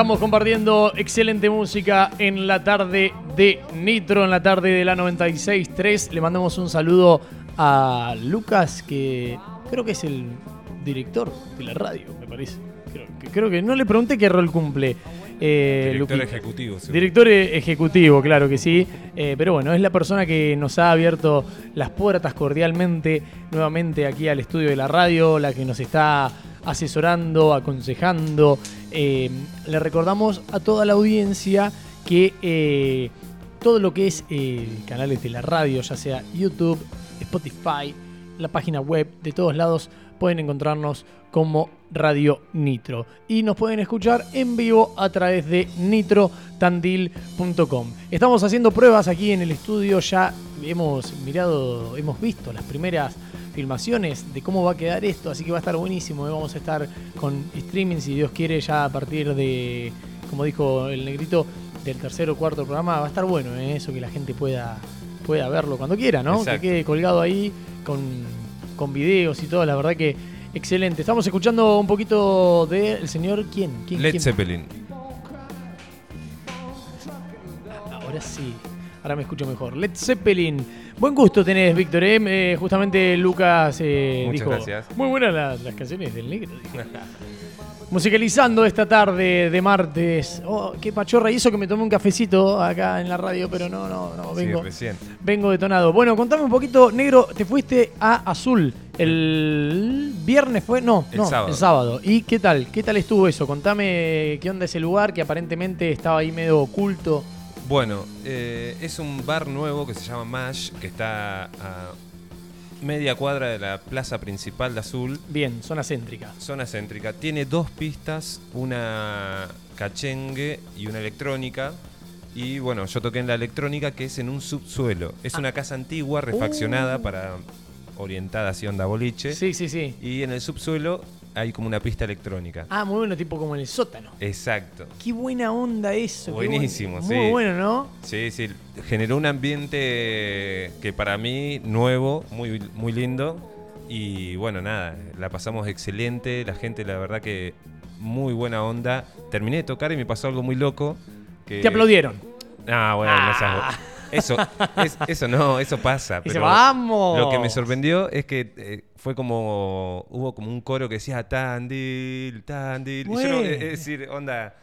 Estamos compartiendo excelente música en la tarde de Nitro, en la tarde de la 96.3. Le mandamos un saludo a Lucas, que creo que es el director de la radio, me parece. Creo que, creo que no le pregunté qué rol cumple. eh, Director ejecutivo. seguro. Director ejecutivo, claro que sí. Eh, pero bueno, es la persona que nos ha abierto las puertas cordialmente nuevamente aquí al estudio de la radio, la que nos está asesorando, aconsejando. Eh, le recordamos a toda la audiencia que eh, todo lo que es eh, canales de la radio, ya sea YouTube, Spotify, la página web, de todos lados pueden encontrarnos como Radio Nitro. Y nos pueden escuchar en vivo a través de nitrotandil.com. Estamos haciendo pruebas aquí en el estudio, ya hemos mirado, hemos visto las primeras filmaciones de cómo va a quedar esto, así que va a estar buenísimo. ¿eh? Vamos a estar con streaming, si Dios quiere, ya a partir de, como dijo el negrito, del tercer o cuarto programa. Va a estar bueno ¿eh? eso que la gente pueda, pueda verlo cuando quiera, ¿no? Exacto. Que quede colgado ahí con, con videos y todo, la verdad que excelente. Estamos escuchando un poquito del señor, ¿quién? ¿Quién? Led quién? Zeppelin. Ahora sí. Ahora me escucho mejor. Led Zeppelin. Buen gusto tenés, Víctor. ¿eh? Eh, justamente Lucas eh, Muchas dijo. gracias. Muy buenas las, las canciones del negro. Musicalizando esta tarde de martes. Oh, qué pachorra. Y eso que me tomé un cafecito acá en la radio, pero no, no, no. Vengo, vengo detonado. Bueno, contame un poquito, negro. Te fuiste a Azul el viernes, ¿fue? No, El no, sábado. el sábado. ¿Y qué tal? ¿Qué tal estuvo eso? Contame qué onda ese lugar que aparentemente estaba ahí medio oculto. Bueno, eh, es un bar nuevo que se llama Mash, que está a media cuadra de la plaza principal de Azul, Bien, zona céntrica. zona céntrica. Tiene dos pistas, una cachengue y una electrónica. Y bueno, yo toqué en la electrónica que es en un subsuelo. Es una casa antigua, refaccionada para orientada hacia onda boliche. Sí, sí, sí. Y en el subsuelo hay como una pista electrónica. Ah, muy bueno, tipo como en el sótano. Exacto. Qué buena onda eso. buen- Buenísimo, Muy sí. bueno, ¿no? Sí, sí, generó un ambiente que para mí nuevo, muy, muy lindo. Y bueno, nada, la pasamos excelente, la gente la verdad que muy buena onda. Terminé de tocar y me pasó algo muy loco. Que... Te aplaudieron. Ah, bueno, Ah. esas- eso, es- eso no, eso pasa. Dice, pero ¡vamos! Lo que me sorprendió es que eh, fue como, hubo como un coro que decía Tandil, Tandil. Y yo no- es decir, onda...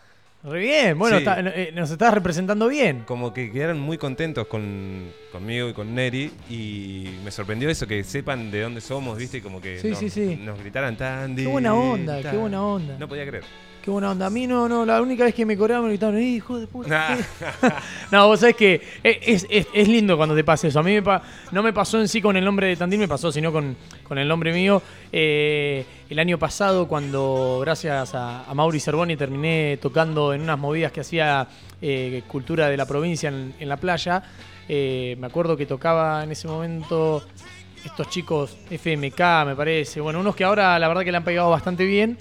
Re bien, bueno, Sí. está- eh, nos estás representando bien. como que quedaron muy contentos con, conmigo y con Neri y me sorprendió eso, que sepan de dónde somos, ¿viste? Como que Sí, nos, sí, sí. nos gritaran tan Qué buena onda, qué buena onda. No podía creer. Qué buena onda. A mí no, no, la única vez que me coreaban me gritaron, "Eh, hijo de puta. No, vos sabés que es, es- es lindo cuando te pasa eso. A mí me pa- no me pasó en sí con el nombre de Tandil, me pasó sino con, con el nombre mío. Eh, el año pasado, cuando gracias a, a Mauri Cervoni terminé tocando en unas movidas que hacía eh, cultura de la provincia en, en la playa, eh, me acuerdo que tocaba en ese momento estos chicos FMK, me parece. Bueno, unos que ahora la verdad que le han pegado bastante bien.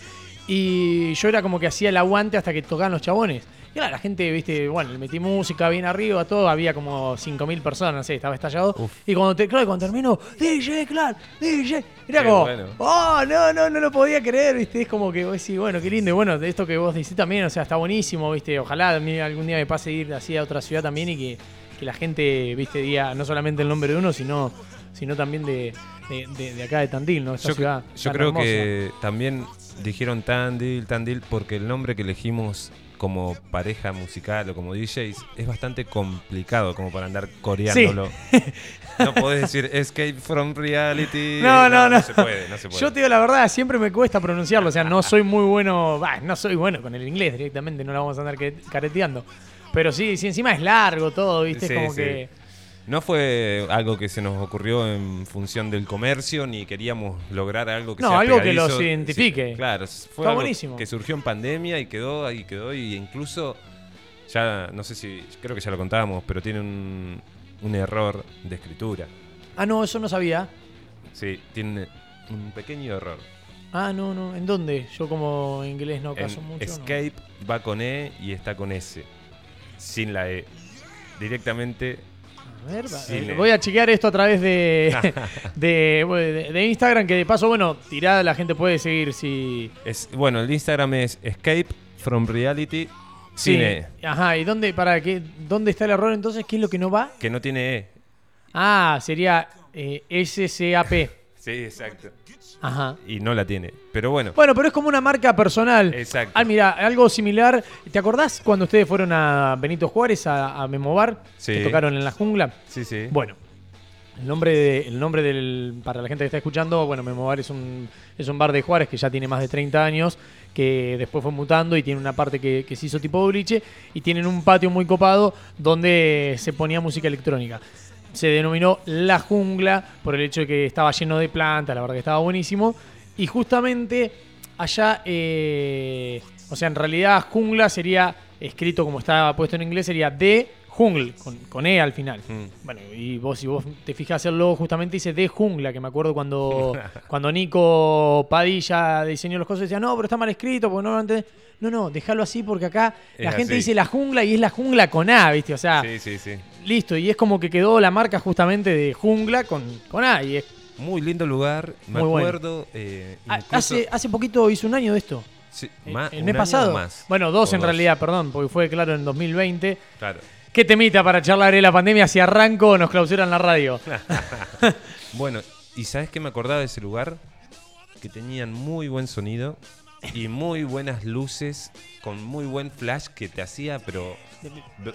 Y yo era como que hacía el aguante hasta que tocaban los chabones. Y nada, la gente, viste, bueno, le metí música bien arriba, todo, había como 5.000 personas, no sé, estaba estallado. Uf. Y cuando, te, claro, cuando terminó, DJ, claro, DJ, era Qué como, bueno. oh, no, no, no lo podía creer, viste, es como que vos decís, bueno, qué lindo. Y bueno, de esto que vos decís también, o sea, está buenísimo, viste, ojalá algún día me pase ir así a otra ciudad también y que, que la gente, viste, diga no solamente el nombre de uno, sino, sino también de, de, de- de acá de Tandil, ¿no? Esta Yo, ciudad. yo creo hermosa. que también dijeron Tandil, Tandil, porque el nombre que elegimos como pareja musical o como DJs es bastante complicado como para andar coreándolo. No podés decir escape from reality. No, no, no. No se puede, no se puede. Yo te digo la verdad, siempre me cuesta pronunciarlo. O sea, no soy muy bueno. bah, no soy bueno con el inglés directamente, no la vamos a andar careteando. Pero sí, sí, encima es largo todo, ¿viste? Sí, es como sí. que. No fue algo que se nos ocurrió en función del comercio, ni queríamos lograr algo que No, sea algo que los identifique. Sí, claro, fue Está algo buenísimo. que surgió en pandemia y quedó ahí, quedó y incluso, ya no sé si, creo que ya lo contábamos, pero tiene un, un error de escritura. Ah, no, eso no sabía. Sí, tiene un pequeño error. Ah, no, no. ¿En dónde? Yo como inglés no En caso mucho. no. escape va con E y está con S, sin la E. Directamente A ver, va- Sí, eh, voy a chequear esto a través de, de, bueno, de- de Instagram, que de paso, bueno, tirada la gente puede seguir si. es bueno, el Instagram es escape from reality Sí. sin E, Ajá, ¿y dónde, para qué, dónde está el error entonces? ¿Qué es lo que no va? que no tiene E. Ah, sería eh, SCAP. Sí, exacto. Ajá. Y no la tiene. Pero bueno, Bueno, pero es como una marca personal. Exacto. Ah, mira, algo similar. ¿Te acordás cuando ustedes fueron a Benito Juárez, a, a Memobar? Sí. Que tocaron en la jungla. sí, sí. Bueno, el nombre, de- el nombre del. Para la gente que está escuchando, bueno, Memobar es un, es un bar de Juárez que ya tiene más de 30 años. Que después fue mutando y tiene una parte que, que se hizo tipo boliche. Y tienen un patio muy copado donde se ponía música electrónica. Se denominó La Jungla por el hecho de que estaba lleno de plantas, la verdad que estaba buenísimo. Y justamente allá, eh, o sea, en realidad jungla sería escrito como está puesto en inglés, sería de jungle, con, con E al final. Mm. Bueno, y vos, si vos te fijas el logo, justamente dice de jungla, que me acuerdo cuando, cuando Nico Padilla diseñó los cosas, decía, no, pero está mal escrito, porque no lo entendés". No, no, déjalo así porque acá Es la gente así. dice la jungla y es la jungla con A, ¿viste? O sea, Sí, sí, sí. Listo, y es como que quedó la marca justamente de jungla con, con A, y es Muy lindo lugar. Me Muy bueno. acuerdo. eh, Ah, incluso- Hace, hace poquito hizo un año de esto. sí, ma- el mes pasado. más. Bueno, dos en realidad, perdón, porque fue claro en 2020. Claro. ¿Qué temita para charlar de la pandemia si arranco o nos clausuran la radio? Bueno, ¿y sabes qué me acordaba de ese lugar? Que tenían muy buen sonido y muy buenas luces con muy buen flash que te hacía, pero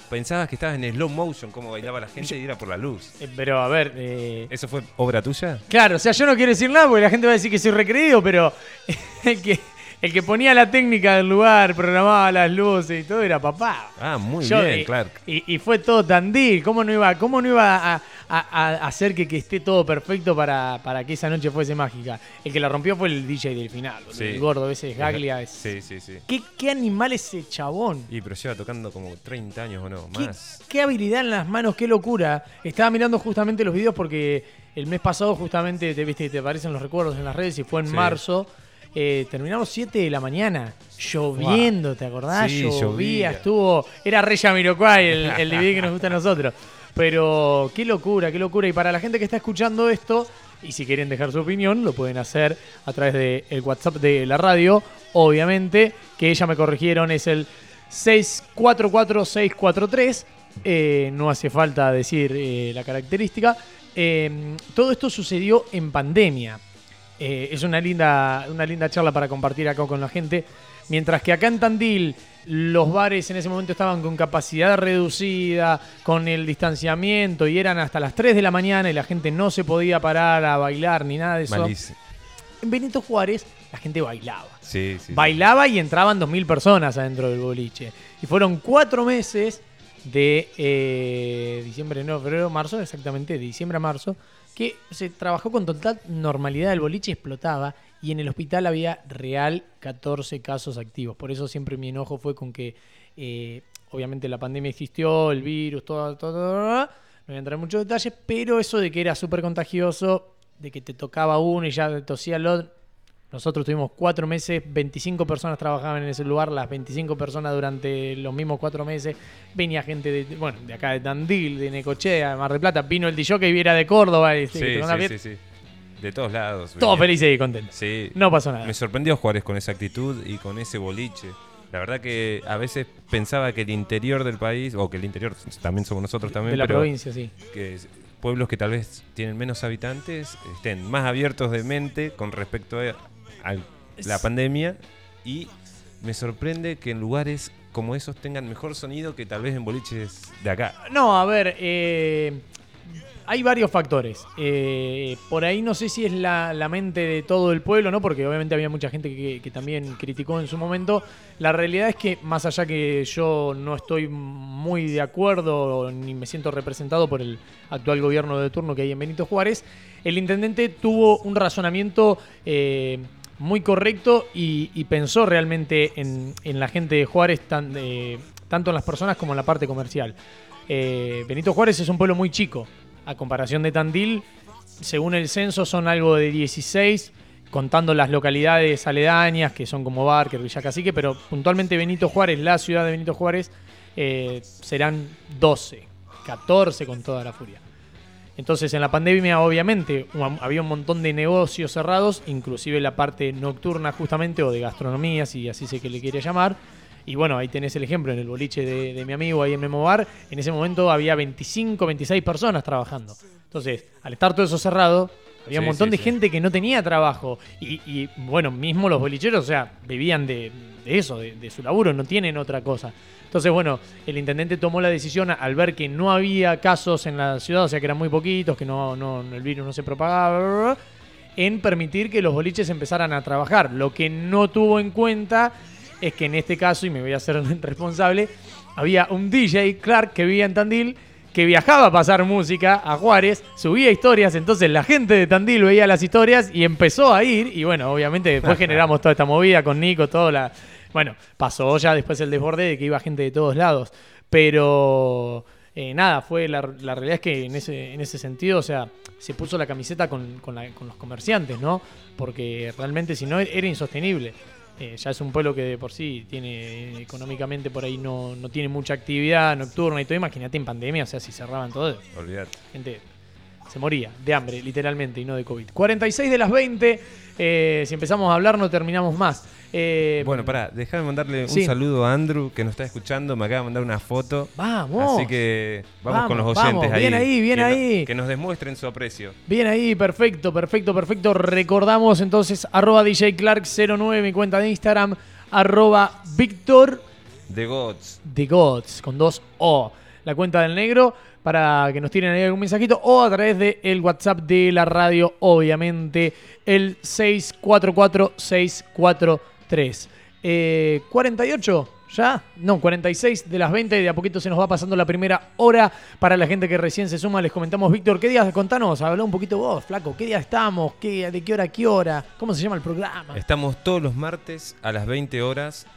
pensabas que estabas en slow motion, como bailaba la gente y era por la luz. Eh, Pero a ver, eh, ¿Eso fue obra tuya? claro, o sea, yo no quiero decir nada porque la gente va a decir que soy recreído, pero el que, el que ponía la técnica del lugar, programaba las luces y todo era papá. Ah, muy Yo, bien, eh, Clark. Y, y fue todo Tandil. ¿Cómo no iba, cómo no iba a, a- a hacer que, que esté todo perfecto para, para que esa noche fuese mágica? El que la rompió fue el DJ del final, Sí. el gordo ese de Gaglia. es- Sí, sí, sí. ¿Qué, ¿Qué animal ese chabón? Y pero lleva tocando como 30 años o no, ¿Qué, más. qué habilidad en las manos, qué locura. Estaba mirando justamente los videos porque el mes pasado justamente te viste te aparecen los recuerdos en las redes y fue en Sí. marzo. Eh, terminamos 7 de la mañana, lloviendo, ¿te acordás? Sí, llovía, llovía. estuvo. Era Rey Jamiroquai el, el DVD que nos gusta a nosotros. Pero qué locura, qué locura. Y para la gente que está escuchando esto, y si quieren dejar su opinión, lo pueden hacer a través del WhatsApp de la radio, obviamente, que ya me corrigieron, es el 644643. Eh, no hace falta decir eh, la característica. Eh, todo esto sucedió en pandemia. Eh, es una linda, una linda charla para compartir acá con la gente. Mientras que acá en Tandil los bares en ese momento estaban con capacidad reducida, con el distanciamiento y eran hasta las 3 de la mañana y la gente no se podía parar a bailar ni nada de eso. Malísimo. En Benito Juárez la gente bailaba. Sí, sí. sí. Bailaba y entraban 2.000 personas adentro del boliche. Y fueron cuatro meses de eh, diciembre, no, febrero, marzo, exactamente, de diciembre a marzo, que se trabajó con total normalidad. El boliche explotaba y en el hospital había real 14 casos activos. Por eso siempre mi enojo fue con que, eh, obviamente, la pandemia existió, el virus, todo, todo, todo, no voy a entrar en muchos detalles, pero eso de que era súper contagioso, de que te tocaba uno y ya tosía el otro, nosotros tuvimos cuatro meses, 25 personas trabajaban en ese lugar, las 25 personas durante los mismos cuatro meses. Venía gente de, bueno, de acá de Tandil, de Necochea, de Mar del Plata, vino el DJ que viera de Córdoba. y, Sí, sí, sí, sí. De todos lados. Todos felices y contentos. Sí. No pasó nada. Me sorprendió Juárez con esa actitud y con ese boliche. La verdad que a veces pensaba que el interior del país, o que el interior también somos nosotros también, de la pero provincia, sí. que pueblos que tal vez tienen menos habitantes estén más abiertos de mente con respecto a, la pandemia y me sorprende que en lugares como esos tengan mejor sonido que tal vez en boliches de acá. No, a ver, eh, hay varios factores. Eh, por ahí no sé si es la, la mente de todo el pueblo, ¿no? Porque obviamente había mucha gente que, que también criticó en su momento. La realidad es que, más allá que yo no estoy muy de acuerdo ni me siento representado por el actual gobierno de turno que hay en Benito Juárez, el intendente tuvo un razonamiento eh, muy correcto y, y pensó realmente en, la gente de Juárez, tan, eh, tanto en las personas como en la parte comercial. Eh, Benito Juárez es un pueblo muy chico. A comparación de Tandil, según el censo son algo de 16, contando las localidades aledañas, que son como Barker, Villa Cacique, pero puntualmente Benito Juárez, la ciudad de Benito Juárez, eh, serán 12, 14 con toda la furia. Entonces en la pandemia obviamente había un montón de negocios cerrados, inclusive la parte nocturna justamente o de gastronomía, si así se que le quiere llamar. Y bueno, ahí tenés el ejemplo en el boliche de, de mi amigo ahí en Memobar. En ese momento había 25, 26 personas trabajando. Entonces, al estar todo eso cerrado, había un montón sí, de sí. gente que no tenía trabajo. Y, y, bueno, mismo los bolicheros, o sea, vivían de, de eso, de, de su laburo, no tienen otra cosa. Entonces, bueno, el intendente tomó la decisión al ver que no había casos en la ciudad, o sea, que eran muy poquitos, que no, no el virus no se propagaba, bla, bla, bla, en permitir que los boliches empezaran a trabajar. Lo que no tuvo en cuenta es que en este caso, y me voy a hacer responsable, había un DJ, Clark, que vivía en Tandil, que viajaba a pasar música a Juárez, subía historias, entonces la gente de Tandil veía las historias y empezó a ir, y bueno, obviamente después generamos toda esta movida con Nico, toda la... Bueno, pasó ya después el desborde de que iba gente de todos lados, pero eh, nada, fue la, la realidad es que en ese, en ese sentido, o sea, se puso la camiseta con, con la- con los comerciantes, ¿no? Porque realmente si no era insostenible. Eh, ya es un pueblo que de por sí tiene económicamente por ahí no, no tiene mucha actividad nocturna y todo. Imagínate en pandemia, o sea, si cerraban todo, gente se moría de hambre, literalmente, y no de COVID. 46 de las 20. Eh, si empezamos a hablar no terminamos más. Eh, Bueno, pará, déjame mandarle un saludo a Andrew que nos está escuchando. Me acaba de mandar una foto. Vamos. Así que vamos, con los oyentes vamos. ahí. Bien ahí, bien que no- ahí. que nos demuestren su aprecio. Bien ahí, perfecto, perfecto, perfecto. Recordamos entonces arroba DJ Clark09, mi cuenta de Instagram, arroba Víctor The Gods. The Gods, con dos O. La cuenta del negro para que nos tiren ahí algún mensajito o a través del el WhatsApp de la radio, obviamente, el 644-643. Eh, 48, ¿ya? No, 46 de las 20 y de a poquito se nos va pasando la primera hora para la gente que recién se suma. Les comentamos, Víctor, ¿qué días? Contanos, habla un poquito vos, flaco. ¿Qué día estamos? ¿Qué, ¿De qué hora a qué hora? ¿Cómo se llama el programa? Estamos todos los martes a las 20 horas.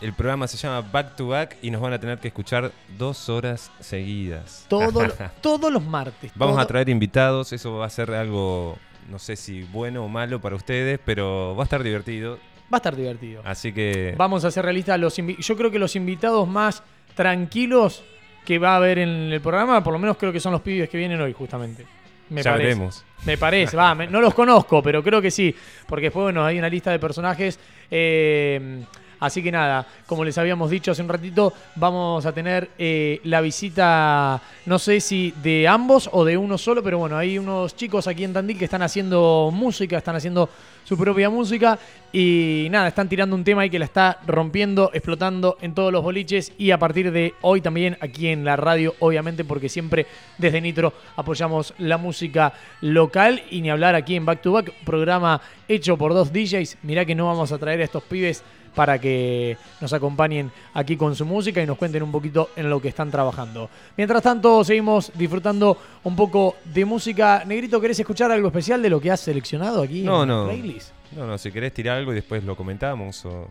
El programa se llama Back to Back y nos van a tener que escuchar dos horas seguidas. Todo, todos los martes. Vamos a traer invitados, eso va a ser algo, no sé si bueno o malo para ustedes, pero va a estar divertido. Va a estar divertido. Así que Vamos a ser realistas. Los yo creo que los invitados más tranquilos que va a haber en el programa, por lo menos creo que son los pibes que vienen hoy, justamente. Me ya parece. veremos. Me parece, va, me- no los conozco, pero creo que sí. Porque después, bueno, hay una lista de personajes. eh, así que nada, como les habíamos dicho hace un ratito, vamos a tener eh, la visita, no sé si de ambos o de uno solo, pero bueno, hay unos chicos aquí en Tandil que están haciendo música, están haciendo su propia música y nada, están tirando un tema ahí que la está rompiendo, explotando en todos los boliches y a partir de hoy también aquí en la radio, obviamente, porque siempre desde Nitro apoyamos la música local y ni hablar aquí en Back to Back, programa hecho por dos DJs. Mirá que no vamos a traer a estos pibes para que nos acompañen aquí con su música y nos cuenten un poquito en lo que están trabajando. Mientras tanto, seguimos disfrutando un poco de música. Negrito, ¿querés escuchar algo especial de lo que has seleccionado aquí No, en la no. playlist? No, no, si querés tirar algo y después lo comentamos o...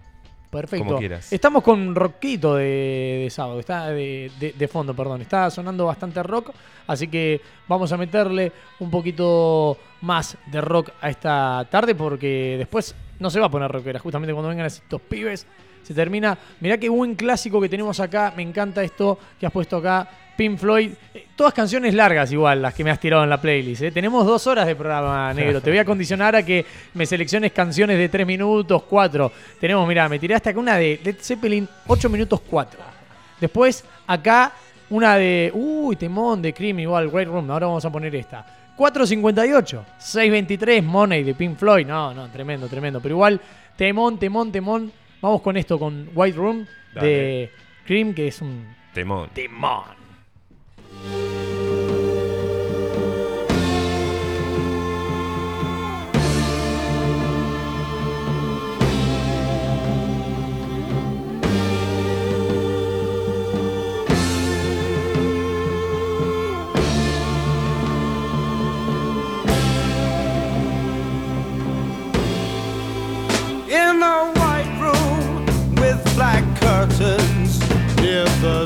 Perfecto. Como quieras. Estamos con rockito de, de sábado, está de, de- de fondo, perdón. Está sonando bastante rock, así que vamos a meterle un poquito más de rock a esta tarde porque después no se va a poner rockera. Justamente cuando vengan estos pibes se termina. Mirá qué buen clásico que tenemos acá. Me encanta esto que has puesto acá. Pink Floyd. Eh, Todas canciones largas igual, las que me has tirado en la playlist. ¿eh? Tenemos dos horas de programa, negro. Te voy a condicionar a que me selecciones canciones de tres minutos, cuatro. Tenemos, mira, me tiré hasta acá una de Led Zeppelin, 8 minutos 4. Después, acá, una de. Uy, temón de Cream, igual, Great Room. Ahora vamos a poner esta. 4.58, 6.23, Money de Pink Floyd. No, no, tremendo, tremendo. Pero igual, temón, temón, temón. Vamos con esto, con White Room de. Cream, que es un Temón. temón.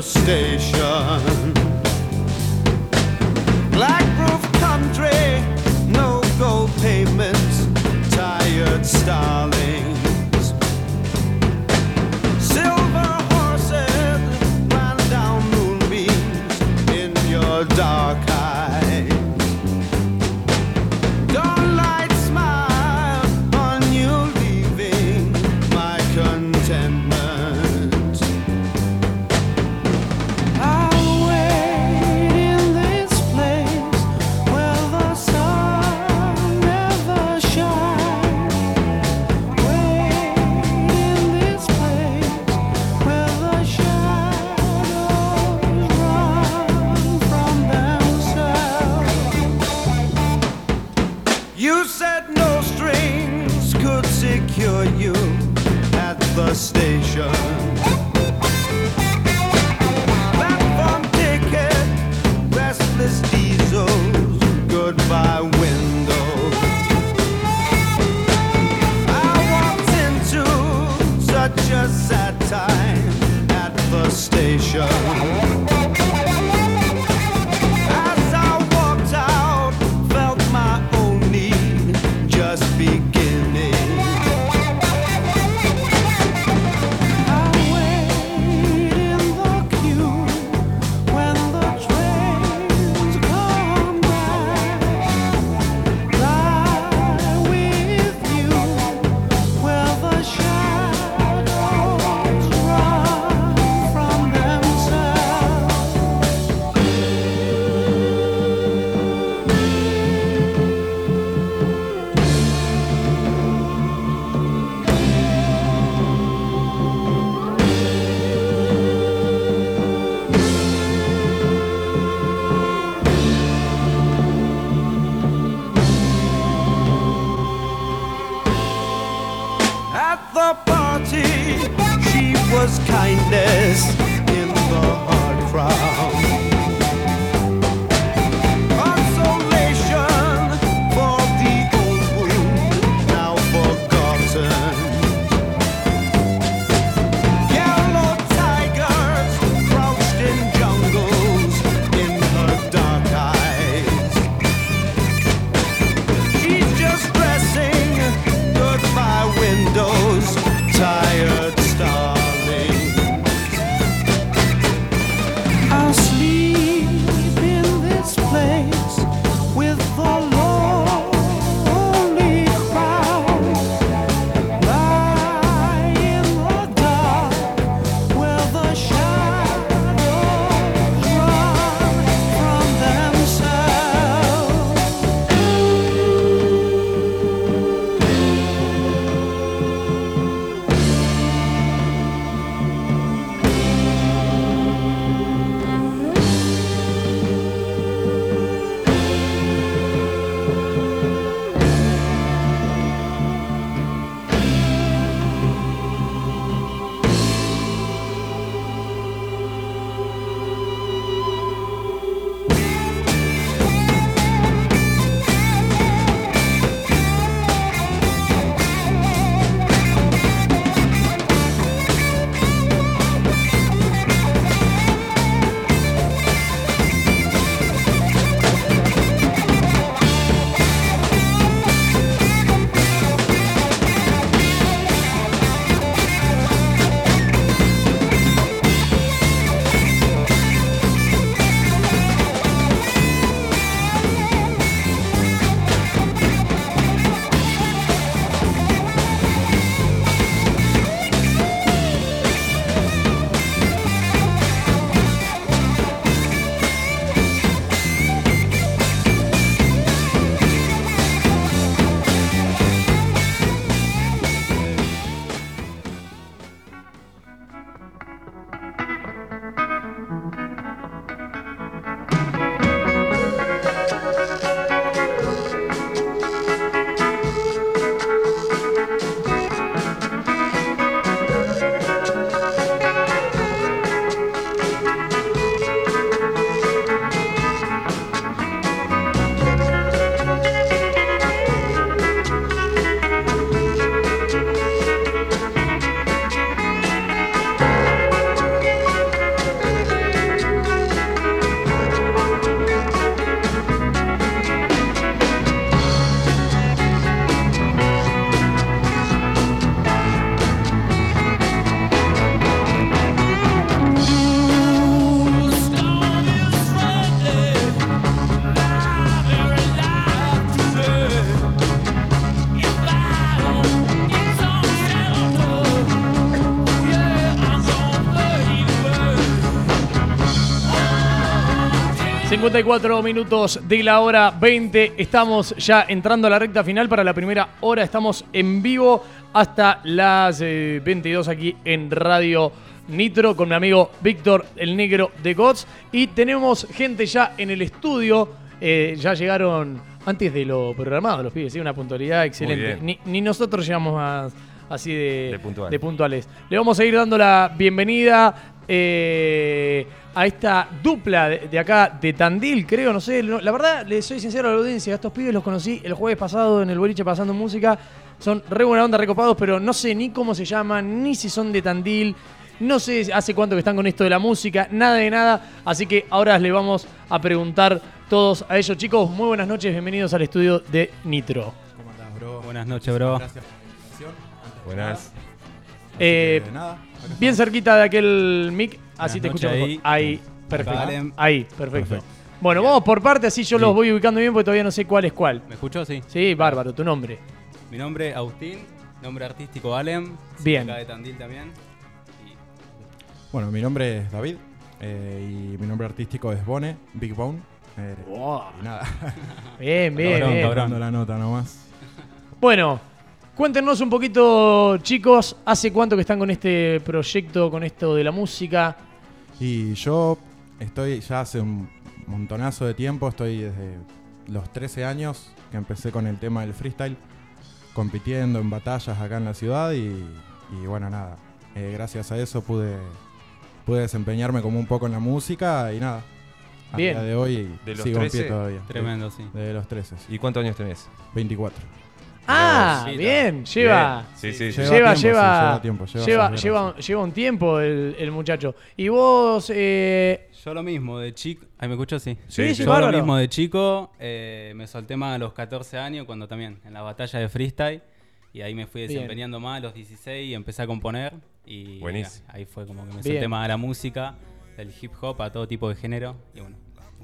Station. 54 minutos de la hora 20. Estamos ya entrando a la recta final para la primera hora. Estamos en vivo hasta las eh, 22 aquí en Radio Nitro con mi amigo Víctor el Negro de Gods. Y tenemos gente ya en el estudio. Eh, ya llegaron antes de lo programado los pibes. ¿sí? Una puntualidad excelente. Ni, ni nosotros llegamos más así de, De puntual. de puntuales. Le vamos a ir dando la bienvenida eh, a esta dupla de, de acá de Tandil, creo, no sé. no- la verdad, le soy sincero a la audiencia, a estos pibes los conocí el jueves pasado en el boliche pasando música. Son re buena onda, recopados, pero no sé ni cómo se llaman, ni si son de Tandil. No sé hace cuánto que están con esto de la música, nada de nada. Así que ahora le vamos a preguntar todos a ellos. Chicos, muy buenas noches, bienvenidos al estudio de Nitro. ¿Cómo andás, bro? Buenas noches, bro. Gracias por la invitación. Antes Buenas. nada, Eh, nada, Bien cerquita de aquel mic, así te escucho ahí. mejor. Ahí, perfecto. Vale. Ahí, perfecto. Perfecto. Bueno, vamos por parte, así yo los voy ubicando bien porque todavía no sé cuál es cuál. ¿Me escuchó? Sí. Sí, bárbaro, tu nombre. Mi nombre es Agustín, nombre artístico Alem. Bien. Acá de Tandil también. Y Bueno, mi nombre es David eh, y mi nombre artístico es Bone, Big Bone. eh, y nada, Bien, bien, Cabrón, bien. cabrón. dando la nota nomás. Bueno, cuéntenos un poquito, chicos, ¿hace cuánto que están con este proyecto, con esto de la música? Y yo estoy ya hace un montonazo de tiempo, estoy desde los 13 años que empecé con el tema del freestyle, compitiendo en batallas acá en la ciudad y, y bueno, nada. eh, gracias a eso pude, pude desempeñarme como un poco en la música y nada. A Bien. día de hoy ¿De los sigo en 13? pie todavía. Tremendo, sí. De, de los 13, sí. ¿Y cuántos años tenés? 24. Ah, Sí, bien, lleva. Bien. Sí, sí, sí. Lleva Lleva, tiempo, sí, lleva, lleva tiempo, lleva lleva, lleva, un tiempo el, el muchacho. Y vos, eh, Yo lo mismo, de chico. ¿Ahí me escucho? Sí. Sí, sí, Yo bárbaro. lo mismo de chico, eh, me solté más a los 14 años, cuando también, en la batalla de freestyle. Y ahí me fui Bien. desempeñando más a los 16 y empecé a componer. Y Buenísimo. ahí fue como que me Bien. solté más a la música, del hip hop, a todo tipo de género. Y bueno.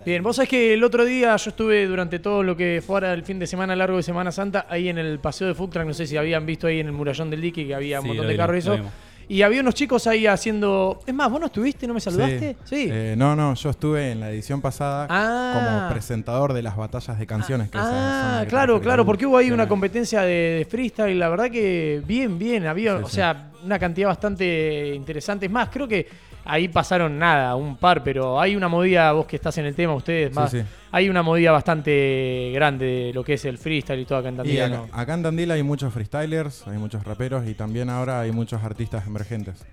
Bien, vos sabés que el otro día yo estuve durante todo lo que fuera el fin de semana largo de Semana Santa ahí en el paseo de Food no sé si habían visto ahí en el murallón del dique que había un Sí, montón de carros y eso. Y había unos chicos ahí haciendo... Es más, ¿vos no estuviste? ¿No me saludaste? Sí. Eh, no, no, yo estuve en la edición pasada Ah. como presentador de las batallas de canciones. Que son Ah, claro, claro, porque hubo ahí una competencia de, de freestyle, la verdad que bien, bien, había, Sí, o sí. sea, una cantidad bastante interesante. Es más, creo que ahí pasaron nada, un par, pero hay una movida, vos que estás en el tema, ustedes más, sí. hay una movida bastante grande de lo que es el freestyle y todo acá en Tandil, acá, ¿no? acá en Tandil hay muchos freestylers, hay muchos raperos y también ahora hay muchos artistas emergentes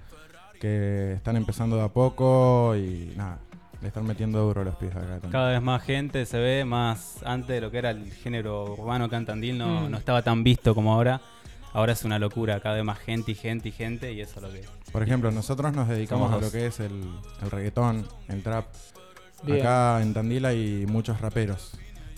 que están empezando de a poco y nada, le están metiendo duro los pies acá. Cada vez más gente se ve, más antes de lo que era el género urbano acá en Tandil, no, Mm. no estaba tan visto como ahora. Ahora es una locura, cada vez más gente y gente y gente, y eso es lo que. Por ejemplo, nosotros nos dedicamos Somos a lo dos. que es el, el reggaetón, el trap. Bien. Acá en Tandil hay muchos raperos.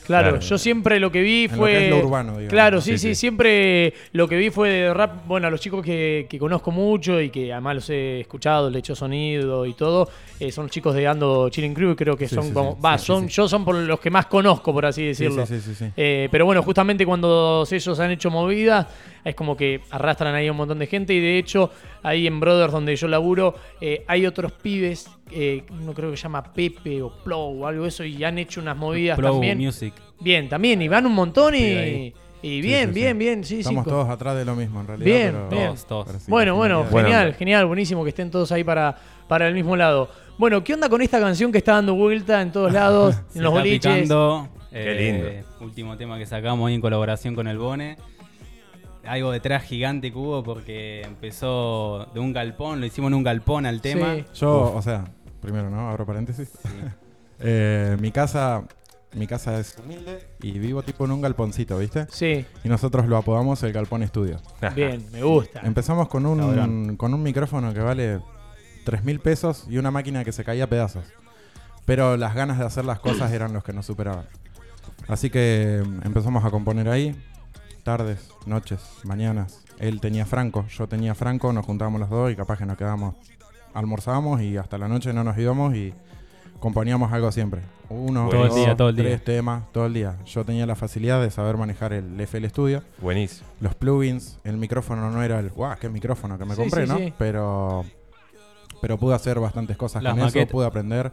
Claro, Claro. yo siempre lo que vi En lo fue. que es lo urbano, digamos. Claro, sí, sí, Sí, sí. siempre lo que vi fue de rap. Bueno, a los chicos que, que conozco mucho y que además los he escuchado, le he hecho sonido y todo, eh, son los chicos de Ando Chilling Crew, creo que Sí, son sí, como. sí. Va, son, sí. yo son por los que más conozco, por así Sí, decirlo. sí, sí, sí, sí. Eh, pero bueno, justamente cuando ellos han hecho movidas, es como que arrastran ahí a un montón de gente. Y de hecho, ahí en Brothers, donde yo laburo, eh, hay otros pibes, eh, uno creo que se llama Pepe o Plow o algo de eso, y han hecho unas movidas Pro también. Music. Bien, también, y van un montón y, Sí, y bien, sí, sí. bien, bien, sí, sí. Estamos todos atrás de lo mismo en realidad. Bien, pero- bien. Todos, todos. pero sí, Bueno, bueno, genial, genial, buenísimo que estén todos ahí para, para el mismo lado. Bueno, ¿qué onda con esta canción que está dando vuelta en todos lados, en los está boliches? picando, Qué eh, lindo. Último tema que sacamos ahí en colaboración con el Bone. Algo detrás gigante que hubo porque empezó de un galpón, lo hicimos en un galpón al tema. Sí. Yo, o sea, primero, ¿no? Abro paréntesis. Eh, mi casa, mi casa es humilde y vivo tipo en un galponcito, ¿viste? Sí, Y nosotros lo apodamos el galpón estudio. bien, me gusta. Empezamos con un, Cabrón. con un micrófono que vale 3 mil pesos y una máquina que se caía a pedazos. Pero las ganas de hacer las cosas eran los que nos superaban. Así que mm, empezamos a componer ahí. Tardes, noches, mañanas. Él tenía Franco, yo tenía Franco, nos juntábamos los dos y capaz que nos quedábamos, almorzábamos y hasta la noche no nos íbamos y componíamos algo siempre. Uno, Todo el dos, día, todo el día. tres temas, todo el día. Yo tenía la facilidad de saber manejar el FL Studio Buenísimo. los plugins, el micrófono no era el, guau, qué micrófono que me Sí, compré, sí, ¿no? sí. Pero pero pude hacer bastantes cosas Las con eso, pude aprender.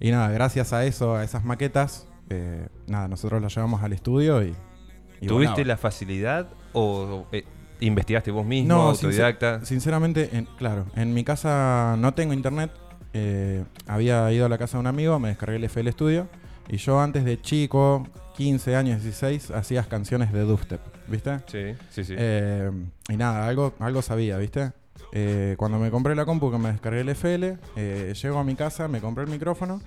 Y nada, gracias a eso, a esas maquetas, eh, nada, nosotros las llevamos al estudio y... y ¿Tuviste volaba. la facilidad o eh, investigaste vos mismo, No, autodidacta? sincer- sinceramente, en- claro, en mi casa no tengo internet. eh, había ido a la casa de un amigo, me descargué el FL Studio. Y yo antes de chico, 15 años, 16, hacías canciones de dubstep, ¿viste? Sí, sí, sí. Eh, y nada, algo, algo sabía, ¿viste? Eh, cuando me compré la compu, que me descargué el FL, eh, llego a mi casa, me compré el micrófono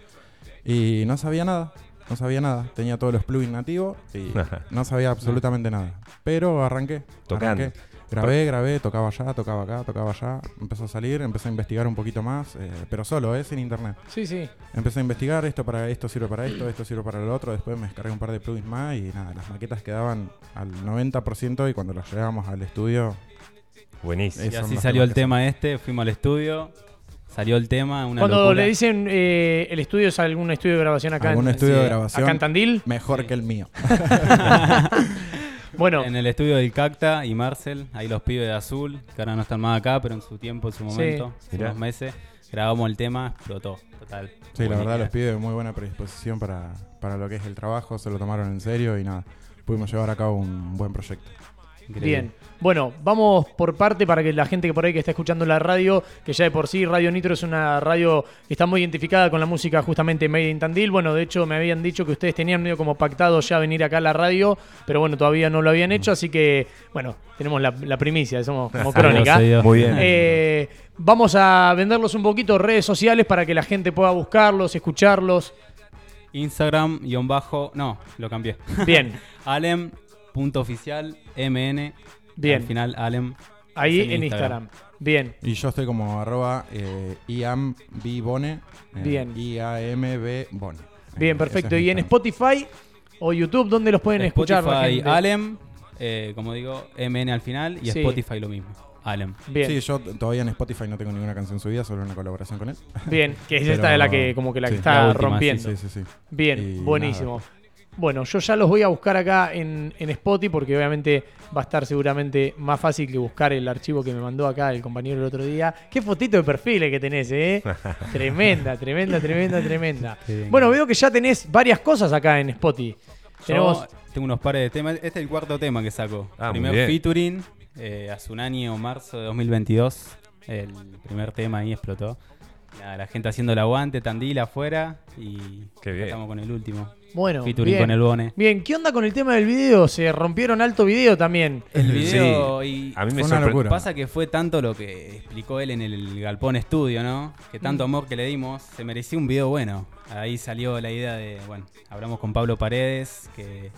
y no sabía nada. No sabía nada. Tenía todos los plugins nativos y no sabía absolutamente nada. Pero arranqué. Tocando. arranqué. Grabé, grabé, tocaba allá, tocaba acá, tocaba allá. Empezó a salir, empecé a investigar un poquito más, eh, pero solo, ¿eh? Sin internet. Sí, sí. Empecé a investigar, esto para esto sirve para esto, esto sirve para lo otro. Después me descargué un par de plugins más y nada, las maquetas quedaban al 90% y cuando las llevábamos al estudio Buenísimo. Y así salió el tema este, fuimos al estudio, salió el tema, una Cuando locura. le dicen eh, el estudio es algún estudio de grabación acá, Algún en, estudio de sí, grabación. acá en Tandil. mejor Sí. que el mío. Bueno, En el estudio del Cacta y Marcel, ahí los pibes de Azul, que ahora no están más acá, pero en su tiempo, en su momento, hace Mirá. unos meses, grabamos el tema, explotó, total. Sí, la verdad idea. los pibes muy buena predisposición para, para lo que es el trabajo, se lo tomaron en serio y nada, pudimos llevar a cabo un buen proyecto. Increíble. Bien. Bueno, vamos por parte para que la gente que por ahí que está escuchando la radio, que ya de por sí Radio Nitro es una radio que está muy identificada con la música justamente Made in Tandil. Bueno, de hecho me habían dicho que ustedes tenían medio como pactado ya venir acá a la radio, pero bueno, todavía no lo habían hecho, así que bueno, tenemos la, la primicia, somos como crónica. Muy bien. Eh, vamos a venderlos un poquito redes sociales para que la gente pueda buscarlos, escucharlos. Instagram, guion bajo, no, lo cambié. Bien, Alem.oficial, MN. Bien. Al final, Alem. ahí en Instagram. Bien, Y yo estoy como arroba eh, iambibone. eh, Bien. I-A-M-B Bone. bien, Eh, perfecto. es ¿Y en. Spotify o YouTube dónde los pueden escuchar? Spotify, gente? Alem. eh, como digo, MN al final. Y Sí. Spotify lo mismo. Alem. Bien, Sí, yo todavía en Spotify no tengo ninguna canción subida, solo una colaboración con él. bien, que es Pero- esta de la que como que la que está La última, rompiendo. Sí, sí, sí. Bien, Y buenísimo. nada. Bueno, yo ya los voy a buscar acá en, en Spotify porque obviamente va a estar seguramente más fácil que buscar el archivo que me mandó acá el compañero el otro día. Qué fotito de perfiles que tenés, ¿eh? tremenda, tremenda, tremenda, tremenda. Bueno, veo que ya tenés varias cosas acá en Spotify. Tenemos... tengo unos pares de temas. Este es el cuarto tema que saco. Ah, muy Primer bien. featuring, eh, hace un año, marzo de 2022. El primer tema ahí explotó. Nada, la gente haciendo el aguante, Tandil afuera. Y Qué bien. estamos con el último. Bueno, featuring bien. con el Bone. Bien, ¿qué onda con el tema del video? Se rompieron alto video también. El Sí. video y A mí me Fue una locura. Pasa que fue tanto lo que explicó él en el Galpón Estudio, ¿no? Que Mm. tanto amor que le dimos, se merecía un video bueno. Ahí salió la idea de, bueno, hablamos con Pablo Paredes, que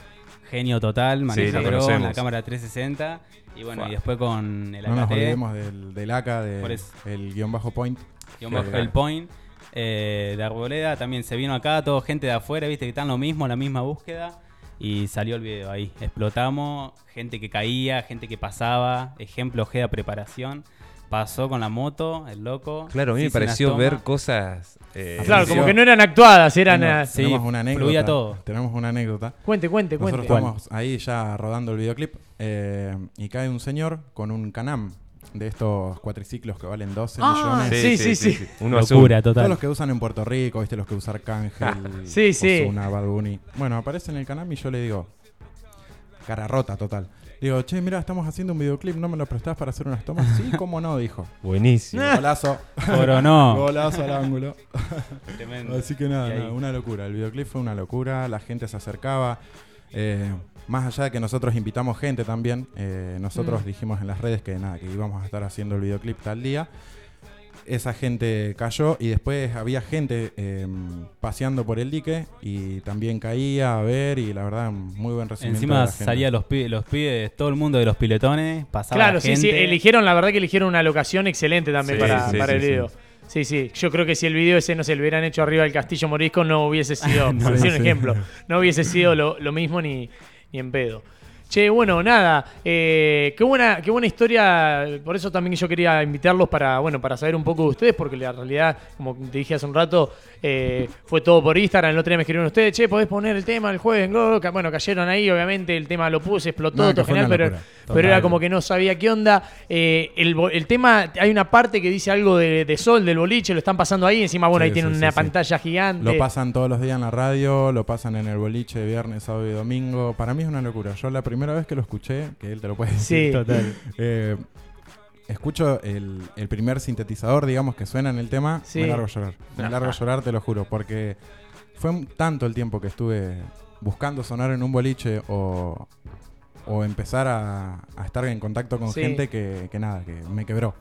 genio total, maneja conocemos. la cámara 360. Y bueno, Fua. y después con el No nos AKT, olvidemos del, del de, el guion bajo point. guion bajo el Point, eh, de Arboleda, también se vino acá, todo gente de afuera, viste, que están lo mismo, la misma búsqueda. Y salió el video ahí. Explotamos, gente que caía, gente que pasaba, ejemplo G de preparación. Pasó con la moto, el loco. Claro, a mí me pareció ver cosas. eh, Claro, como que no eran actuadas, eran... Tenemos- eh, Sí, tenemos una anécdota. todo. Tenemos una anécdota. Cuente, cuente, Nosotros cuente. estamos ahí ya rodando el videoclip eh, y cae un señor con un Canam de estos cuatriciclos que valen 12 Ah, millones. sí, sí, sí. Uno azul. Locura Todos total. los que usan en Puerto Rico, viste, los que usan Arcángel, Sí, sí. Ozuna, Bad Bunny. Bueno, aparece en el Canam y yo le digo, cara rota total. Digo, che, mira, estamos haciendo un videoclip, ¿no me lo prestás para hacer unas tomas? Sí, cómo no, dijo. Buenísimo. Golazo. Coronó. Golazo al ángulo. Tremendo. Así que nada, nada, una locura. El videoclip fue una locura, la gente se acercaba. eh, más allá de que nosotros invitamos gente también, eh, nosotros Mm. dijimos en las redes que nada, que íbamos a estar haciendo el videoclip tal día. Esa gente cayó y después había gente eh, paseando por el dique y también caía a ver y la verdad muy buen recibimiento. Encima salía los pibes, los pibes, todo el mundo de los piletones, pasaba Claro, la sí, sí, eligieron, la verdad que eligieron una locación excelente también Sí, para, sí, para sí, el sí. video. Sí, sí, yo creo que si el video ese no se lo hubieran hecho arriba del Castillo Morisco no hubiese sido, por decir un sí. ejemplo, no hubiese sido lo, lo mismo ni, ni en pedo. Che, bueno, nada, eh, qué buena, qué buena historia, por eso también yo quería invitarlos para, bueno, para saber un poco de ustedes, porque la realidad, como te dije hace un rato, eh, fue todo por Instagram, el otro día me escribieron ustedes, che, podés poner el tema el jueves en bueno, cayeron ahí, obviamente el tema lo puse, explotó, No, todo genial, pero, pero era como que no sabía qué onda. Eh, el, tema, hay una parte que dice algo de, de sol, del boliche, lo están pasando ahí, encima, bueno, Sí, ahí tienen sí, una sí, pantalla gigante. Lo pasan todos los días en la radio, lo pasan en el boliche viernes, sábado y domingo. Para mí es una locura. Yo la primera vez que lo escuché, que él te lo puede decir, Sí. Total. eh, escucho el, el primer sintetizador, digamos, que suena en el tema, Sí. me largo a llorar. Me largo a llorar, te lo juro, porque fue tanto el tiempo que estuve buscando sonar en un boliche o, o empezar a, a estar en contacto con Sí. gente que, que nada, que me quebró.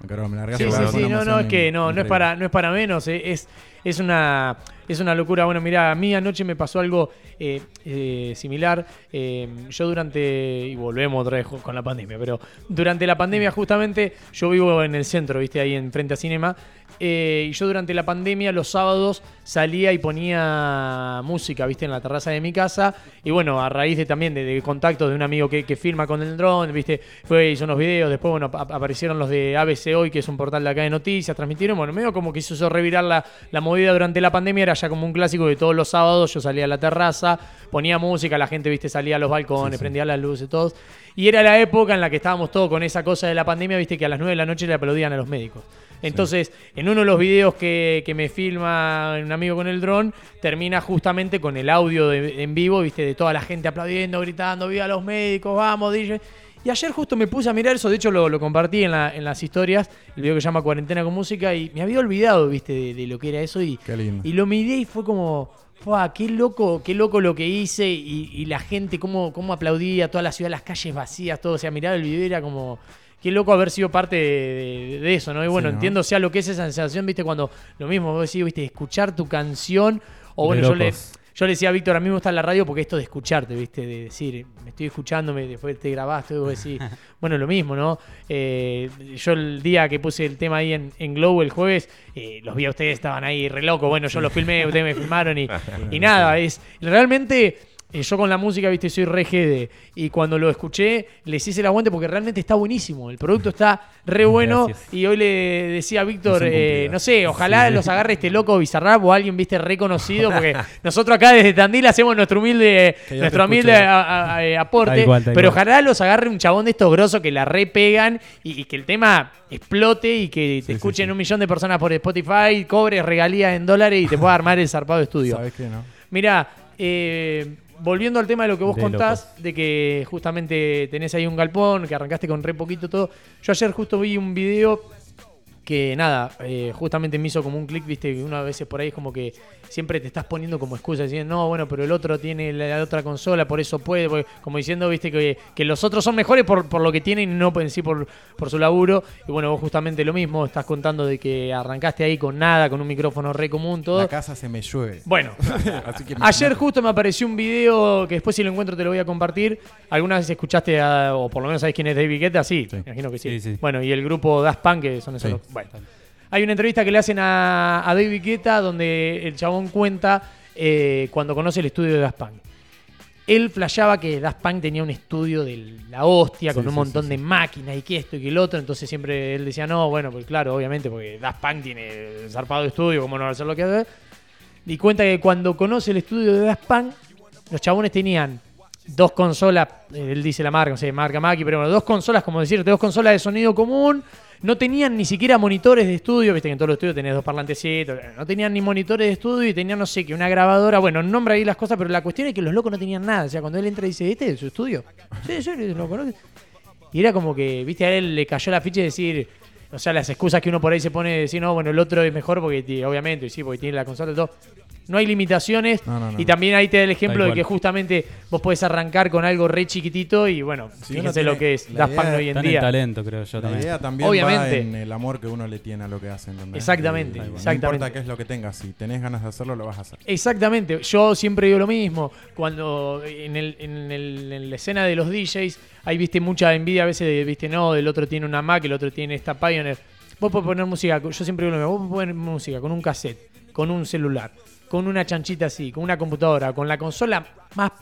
Me quebró, me largué Sí, sí, sí, no, no, es que no, no es para, no es para menos, eh, es, es una es una locura. Bueno, mira, a mí anoche me pasó algo eh, eh, similar. Eh, yo durante, y volvemos otra vez con la pandemia, pero durante la pandemia justamente, yo vivo en el centro, viste, ahí en frente a Cinema, y yo durante la pandemia los sábados salía y ponía música, viste, en la terraza de mi casa, y bueno, a raíz de también de, de contacto de un amigo que, que filma con el dron, viste, fue, hizo unos videos, después, bueno, ap- aparecieron los de ABC Hoy, que es un portal de acá de noticias, transmitieron, bueno, medio como que hizo revirar la, la movida durante la pandemia, era ya como un clásico de todos los sábados, yo salía a la terraza, ponía música, la gente, viste, salía a los balcones, prendía las luces, todos, y era la época en la que estábamos todos con esa cosa de la pandemia, viste, que a las 9 de la noche le aplaudían a los médicos. Entonces, en uno de los videos que, que me filma un amigo con el dron, termina justamente con el audio de- en vivo, viste, de toda la gente aplaudiendo, gritando, viva los médicos, vamos, DJ. Y ayer justo me puse a mirar eso, de hecho lo, lo compartí en, la- en las historias, el video que se llama Cuarentena con Música, y me había olvidado, viste, de, de lo que era eso, y, Qué lindo. y lo miré y fue como, "Fua, qué loco, qué loco lo que hice, y, y la gente, cómo, cómo aplaudía, toda la ciudad, las calles vacías, todo, o sea, mirar el video y era como... Qué loco haber sido parte de, de- de eso, ¿no? Y bueno, Sí, ¿no? entiendo sea lo que es esa sensación, viste, cuando lo mismo, vos decís, viste, escuchar tu canción, o bueno, yo le. Yo le decía a Víctor, a mí me gusta la radio porque esto de escucharte, ¿viste? De decir, me estoy escuchando, me, después te grabaste, vos decís, bueno, lo mismo, ¿no? Eh, yo el día que puse el tema ahí en, en Globo el jueves, eh, los vi a ustedes, estaban ahí re locos, bueno, yo los filmé, ustedes me filmaron y, y nada, es realmente... eh, Yo con la música, viste, soy re GD. Y cuando lo escuché, les hice el aguante porque realmente está buenísimo. El producto está re bueno. Gracias. Y hoy le decía a Víctor, eh, no sé, ojalá los agarre este loco Bizarrap o alguien, viste, reconocido. Porque nosotros acá desde Tandil hacemos nuestro humilde, Que nuestro humilde escuche. a- a- a- aporte. Pero ojalá los agarre un chabón de estos grosos que la repegan y, y que el tema explote y que te sí, escuchen sí. un millón de personas por Spotify, cobres regalías en dólares y te pueda armar el zarpado estudio. ¿Sabes qué, no? Mira, eh, volviendo al tema de lo que vos De contás, de que justamente tenés ahí un galpón, que arrancaste con re poquito todo. Yo ayer justo vi un video que nada, eh, justamente me hizo como un clic, viste, que una veces por ahí es como que siempre te estás poniendo como excusa, diciendo, no, bueno, pero el otro tiene la, otra consola, por eso puede, porque- como diciendo, viste, que, que los otros son mejores por, por lo que tienen y no en sí por, por su laburo. Y bueno, vos justamente lo mismo, estás contando de que arrancaste ahí con nada, con un micrófono re común, todo. La casa se me llueve. Bueno, Así que Ayer justo me apareció un video que después si lo encuentro te lo voy a compartir. ¿Alguna vez escuchaste, a- o por lo menos sabés quién es David Guetta? Sí, Sí. imagino que sí. Bueno, y el grupo Daft Punk, que son esos. Sí. los- Bueno, hay una entrevista que le hacen a, a David Guetta donde el chabón cuenta eh, cuando conoce el estudio de Daft Punk. Él flasheaba que Daft Punk tenía un estudio de la hostia, con Sí, un sí, montón sí, de máquinas y que esto y que el otro. Entonces siempre él decía, no, bueno, pues claro, obviamente, porque Daft Punk tiene zarpado de estudio, ¿cómo no va a hacer lo que hace? Y cuenta que cuando conoce el estudio de Daft Punk, los chabones tenían dos consolas, eh, él dice la marca, no sé, marca Maki, pero bueno, dos consolas, como decirte, dos consolas de sonido común, no tenían ni siquiera monitores de estudio, viste que en todos los estudios tenés dos parlantecitos, no tenían ni monitores de estudio y tenían, no sé, que una grabadora, bueno, nombra ahí las cosas, pero la cuestión es que los locos no tenían nada, o sea, cuando él entra y dice, ¿este es su estudio? Sí, sí, lo conozco. Y era como que, viste, a él le cayó la ficha de decir, o sea, las excusas que uno por ahí se pone de decir, no, bueno, el otro es mejor porque, obviamente, sí, porque tiene la consola y todo. No hay limitaciones. No, no, no, y también ahí te da el ejemplo de que justamente vos podés arrancar con algo re chiquitito y, bueno, Si fíjense tiene lo que es Daft Punk hoy en día. talento, creo yo La también. idea también Obviamente. va en el amor que uno le tiene a lo que hace, ¿entendés? Exactamente, exactamente. No importa qué es lo que tengas, si tenés ganas de hacerlo, lo vas a hacer. Exactamente, yo siempre digo lo mismo. Cuando en, el, en, el- en la escena de los DJs, hay viste mucha envidia a veces de, viste, no, el otro tiene una Mac, el otro tiene esta Pioneer. Vos podés poner música, yo siempre digo lo mismo, vos podés poner música con un cassette, con un celular, con una chanchita así, con una computadora, con la consola más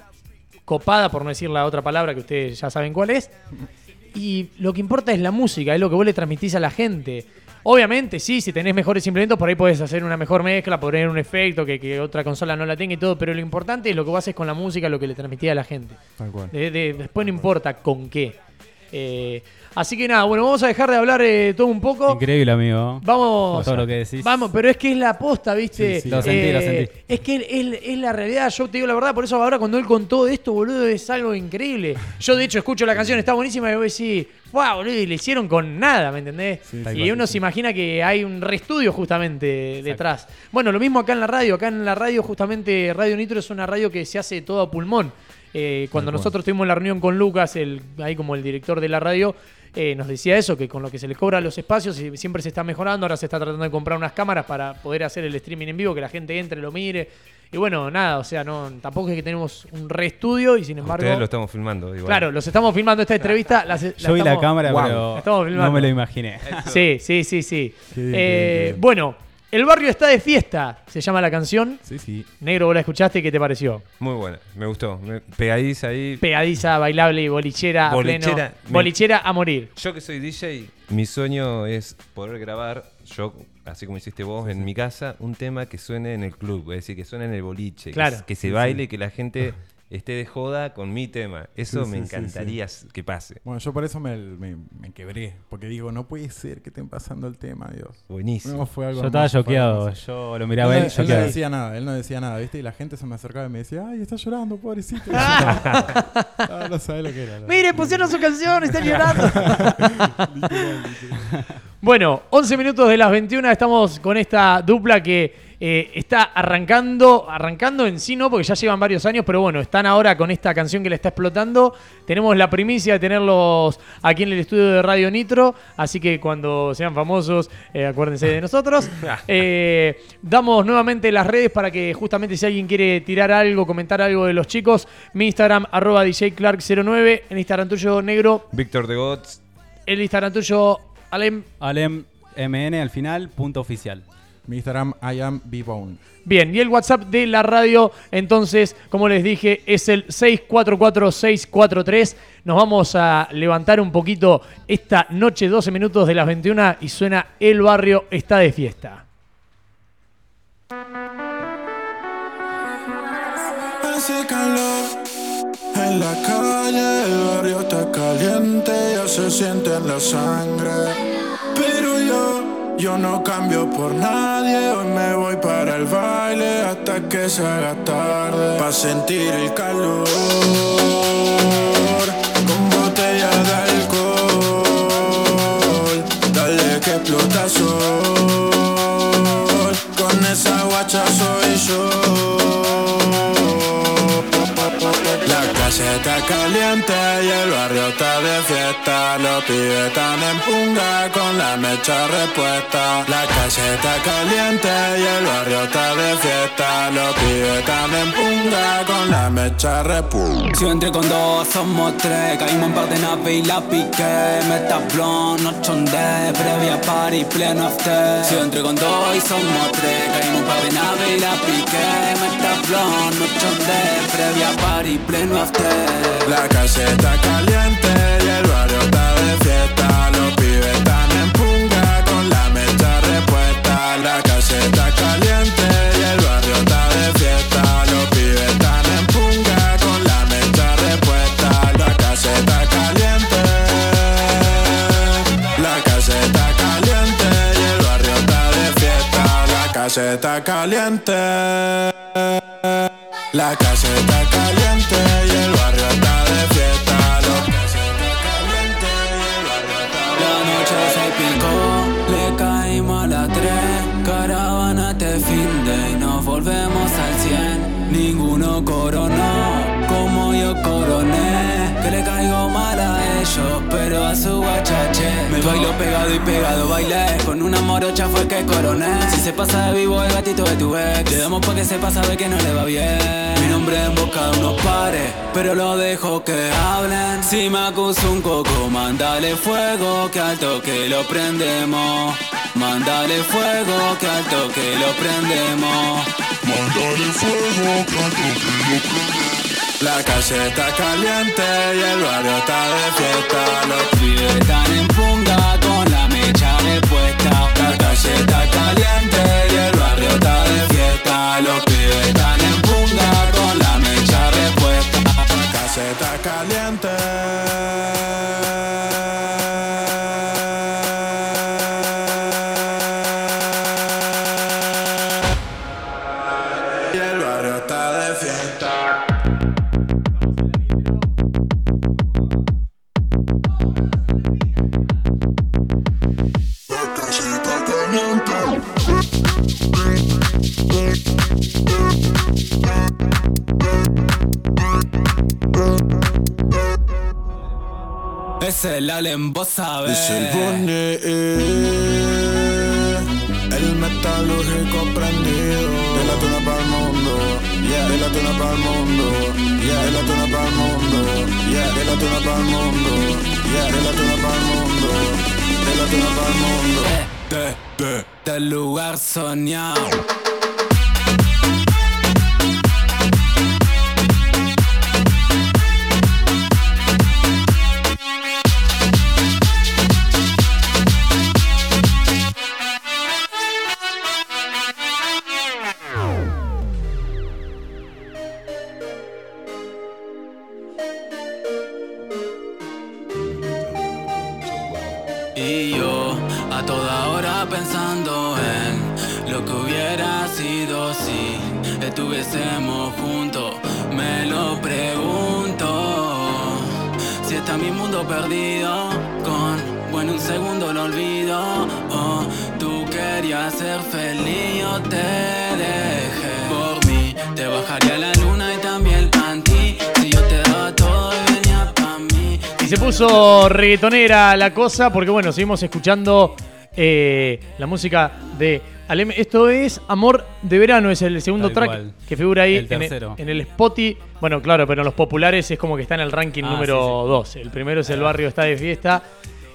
copada, por no decir la otra palabra que ustedes ya saben cuál es. Y lo que importa es la música, es lo que vos le transmitís a la gente. Obviamente, sí, si tenés mejores implementos, por ahí podés hacer una mejor mezcla, poner un efecto que, que otra consola no la tenga y todo, pero lo importante es lo que vos haces con la música, lo que le transmitís a la gente. Tal cual. De- de- después no importa con qué. Eh, así que nada, bueno, vamos a dejar de hablar eh, todo un poco. Increíble, amigo. Vamos. Todo lo que decís. Vamos, pero es que es la posta, ¿viste? Sí, sí. Lo sentí, lo sentí. Es que es, es la realidad, yo te digo la verdad, por eso ahora cuando él contó esto, boludo, es algo increíble. Yo de hecho escucho la canción, está buenísima y voy a decir, wow, boludo, y le hicieron con nada, ¿me entendés? Sí, y uno se imagina que hay un reestudio justamente detrás. Bueno, lo mismo acá en la radio, acá en la radio justamente Radio Nitro es una radio que se hace todo a pulmón. Eh, cuando nosotros tuvimos la reunión con Lucas, el, ahí como el director de la radio, eh, nos decía eso, que con lo que se le cobra a los espacios y siempre se está mejorando, ahora se está tratando de comprar unas cámaras para poder hacer el streaming en vivo, que la gente entre, lo mire. Y bueno, nada, o sea, no tampoco es que tenemos un reestudio y sin embargo... Ustedes lo estamos filmando. Igual. Claro, los estamos filmando esta entrevista. la- la Yo vi la cámara, Wow. pero Estamos filmando. no me lo imaginé. Sí, sí, sí, sí. Qué Eh, qué qué. Bueno, El barrio está de fiesta, se llama la canción. Sí, sí. Negro, vos la escuchaste, ¿qué te pareció? Muy buena, me gustó. Me- pegadiza ahí. Pegadiza, bailable y bolichera, a Bolichera, pleno. me- Bolichera a morir. Yo que soy DJ, mi sueño es poder grabar, yo, así como hiciste vos, en mi casa, un tema que suene en el club, es decir, que suene en el boliche, que Claro. s- que, se baile, que la gente esté de joda con mi tema. Eso Sí, me sí, sí, encantaría que pase. Bueno, yo por eso me, me- me quebré. Porque digo, no puede ser que estén pasando el tema, Dios. Buenísimo. No, fue algo Yo estaba choqueado. Yo lo Él, miraba no, él, él no decía nada, él no decía nada, ¿viste? Y la gente se me acercaba y me decía, ay, está llorando, pobrecito. ah, no sabés lo que era. Mire, pusieron su canción, están llorando. bueno, 11 minutos de las 21 estamos con esta dupla que eh, está arrancando, arrancando en sí no, porque ya llevan varios años, pero bueno, están ahora con esta canción que le está explotando. Tenemos la primicia de tenerlos aquí en el estudio de Radio Nitro, así que cuando sean famosos, eh, acuérdense de nosotros. Eh, damos nuevamente las redes para que justamente si alguien quiere tirar algo, comentar algo de los chicos, mi Instagram, arroba DJClark09, el Instagram tuyo, negro, Víctor de Gots, el Instagram tuyo, Alem. Alem MN al final, punto oficial. Mi Instagram, I am B-Bone. Bien, y el WhatsApp de la radio, entonces, como les dije, es el 644-643. Nos vamos a levantar un poquito esta noche, 12 minutos de las 21, y suena El Barrio está de fiesta. Hace calor en la calle, el barrio está caliente, ya se siente en la sangre. Yo no cambio por nadie, hoy me voy para el baile hasta que se haga tarde. Pa' sentir el calor, con botella de alcohol, dale que explota sol, con esa guacha soy yo. Calle está caliente y el barrio está de fiesta. Los pibes están en punga con la mecha repuesta. La calle está caliente y el barrio está de fiesta. Los pibes están en punga con la mecha repuesta. Si entré con dos, somos tres Caímos en par de nave y la piqué Metaplón, no chondé Previa party, pleno after Si entré con dos y somos tres Caímos en par de nave y la piqué Metaplón, no chondé Previa party, pleno after La calle está caliente y el barrio está de fiesta. Los pibes están en punga con la mecha repuesta. La calle está caliente y el barrio está de fiesta. Los pibes están en punga con la mecha repuesta. La calle está caliente. La calle está caliente y el barrio está de fiesta. La calle está caliente. La calle está caliente y el barrio está de fiesta. La calle está caliente y el barrio está de La noche se picó, le caímos a las tres. Caravana este fin de y nos volvemos al 100 Ninguno coronó, como yo coroné pero a su guachache. Me bailo pegado y pegado bailé. Con una morocha fue que coroné. Si se pasa de vivo el gatito de tu ex. Le damos pa' que sepa, sabe que no le va bien. Mi nombre en boca de unos pares. Pero lo dejo que hablen. Si me acuso un coco, mándale fuego Que al toque lo prendemos. Mándale fuego, que al toque lo prendemos La calle está caliente y el barrio está de fiesta. Los pibes están en punga con la mecha repuesta. La calle está caliente y el barrio está de fiesta. Los pibes están en punga con la mecha repuesta. La calle está caliente. Allen, vos sabés. El Bonnie, el metalúrgico prendido. De la tuna para el mundo, yeah. De la tuna para el mundo, yeah. De la tuna para el mundo, yeah. De la tuna para el mundo, yeah. De la tuna para el mundo, de la tuna para el mundo. De, de, del lugar soñado. Puso reggaetonera la cosa porque, bueno, seguimos escuchando eh, la música de Alem. Esto es Amor de Verano, es el segundo Tal track cual. que figura ahí El en, el, en el Spotify. Bueno, claro, pero en los populares es como que está en el ranking Ah, número 2. El primero es El Barrio Está de Fiesta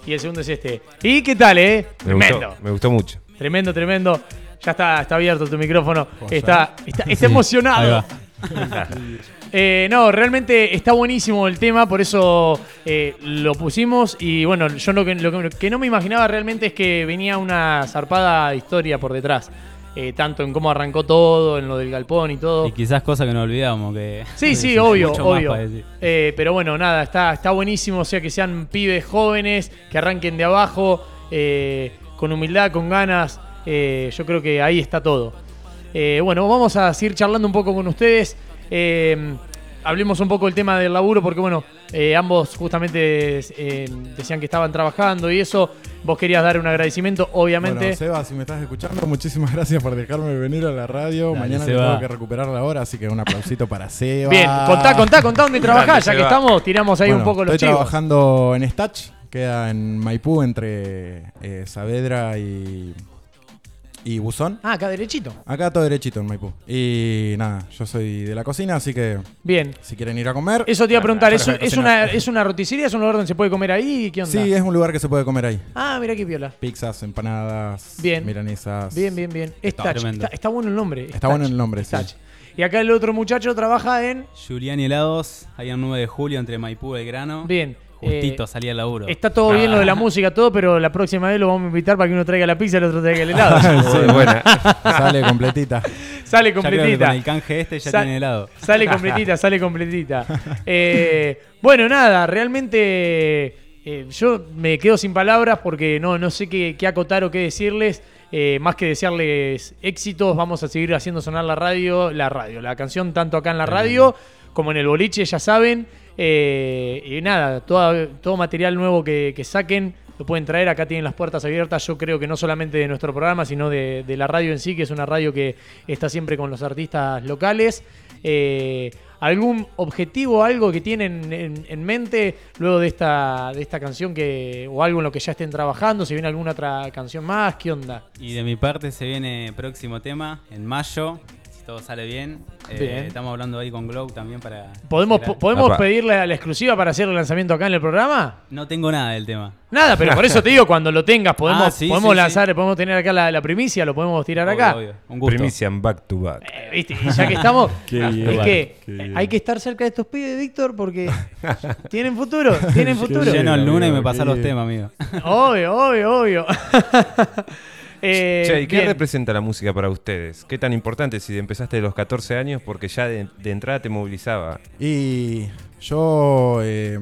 y el segundo es este. ¿Y qué tal, eh? Me Tremendo. gustó, me gustó mucho. Tremendo, tremendo. Ya está, está abierto tu micrófono. ¿Puedo Está, está, está Sí, emocionado. Eh, no, realmente está buenísimo el tema, por eso eh, lo pusimos. Y bueno, yo lo que, lo que- no me imaginaba realmente es que venía una zarpada historia por detrás. Eh, tanto en cómo arrancó todo, en lo del galpón y todo. Y quizás cosas que no olvidamos. Que Sí, sí, obvio, obvio. Eh, pero bueno, nada, está, está buenísimo, o sea, que sean pibes jóvenes, que arranquen de abajo, eh, con humildad, con ganas. yo creo que ahí está todo. Bueno, vamos a seguir charlando un poco con ustedes. Eh, hablemos un poco del tema del laburo, porque bueno, eh, ambos justamente eh, decían que estaban trabajando y eso. Vos querías dar un agradecimiento, obviamente. Bueno, Seba, si me estás escuchando, muchísimas gracias por dejarme venir a la radio. Dale, Mañana Seba. tengo que recuperar la hora, así que un aplausito para Seba. Bien, contá, contá, contá dónde trabajás, ya que estamos, tiramos ahí Bueno, un poco los Estoy chivos. trabajando en Stach, queda en Maipú entre eh, Saavedra y, y Buzón. Ah, acá derechito. Acá todo derechito en Maipú. Y nada, yo soy de la cocina, así que Bien. si quieren ir a comer. Eso te iba a preguntar, ¿es, es una, ¿es una roticería? ¿Es un lugar donde se puede comer ahí? ¿Qué onda? Sí, es un lugar que se puede comer ahí. Ah, mira qué piola. Pizzas, empanadas, Bien. milanesas. Bien, bien, bien. Está bueno el nombre. Está bueno el nombre, sí. Y acá el otro muchacho trabaja en... Julián y Helados, ahí en 9 de julio entre Maipú y Belgrano. Bien. Justito eh, salía laburo. Está todo bien lo de la música, todo, pero la próxima vez lo vamos a invitar para que uno traiga la pizza y el otro traiga el helado. Muy buena. Sale completita. sale completita. con el canje este ya Sa- tiene helado. Sale completita, sale completita. Eh, bueno, nada, realmente eh, yo me quedo sin palabras porque no, no sé qué, qué acotar o qué decirles. Eh, más que desearles éxitos, vamos a seguir haciendo sonar la radio, la radio, la canción tanto acá en la radio como en el boliche, ya saben. Eh, y nada, todo, todo material nuevo que, que saquen lo pueden traer. Acá tienen las puertas abiertas. Yo creo que no solamente de nuestro programa, sino de, de la radio en sí, que es una radio que está siempre con los artistas locales. Eh, ¿Algún objetivo, algo que tienen en, en mente luego de esta, de esta canción que, o algo en lo que ya estén trabajando? ¿Se viene alguna otra canción más? ¿Qué onda? Y de mi parte se viene próximo tema en mayo, todo sale bien. Eh, Bien. estamos hablando ahí con Glow también para. ¿Podemos, po- ¿podemos pedirle a la exclusiva para hacer el lanzamiento acá en el programa? No tengo nada del tema. Nada, pero por eso te digo, cuando lo tengas, podemos, Ah, sí, podemos sí, lanzar, podemos tener acá la, la primicia, lo podemos tirar Obvio, acá. obvio. Un gusto. Primicia en back to back. Eh, ¿Viste? Y ya que estamos, es bien, que hay que estar cerca de estos pibes, Víctor, porque tienen futuro, tienen futuro. Lleno el lunes y me pasa los temas, amigo. Obvio, obvio, obvio. Eh, Che, ¿y qué bien. representa la música para ustedes? ¿Qué tan importante si empezaste de los 14 años? Porque ya de, de entrada te movilizaba. Y yo, eh,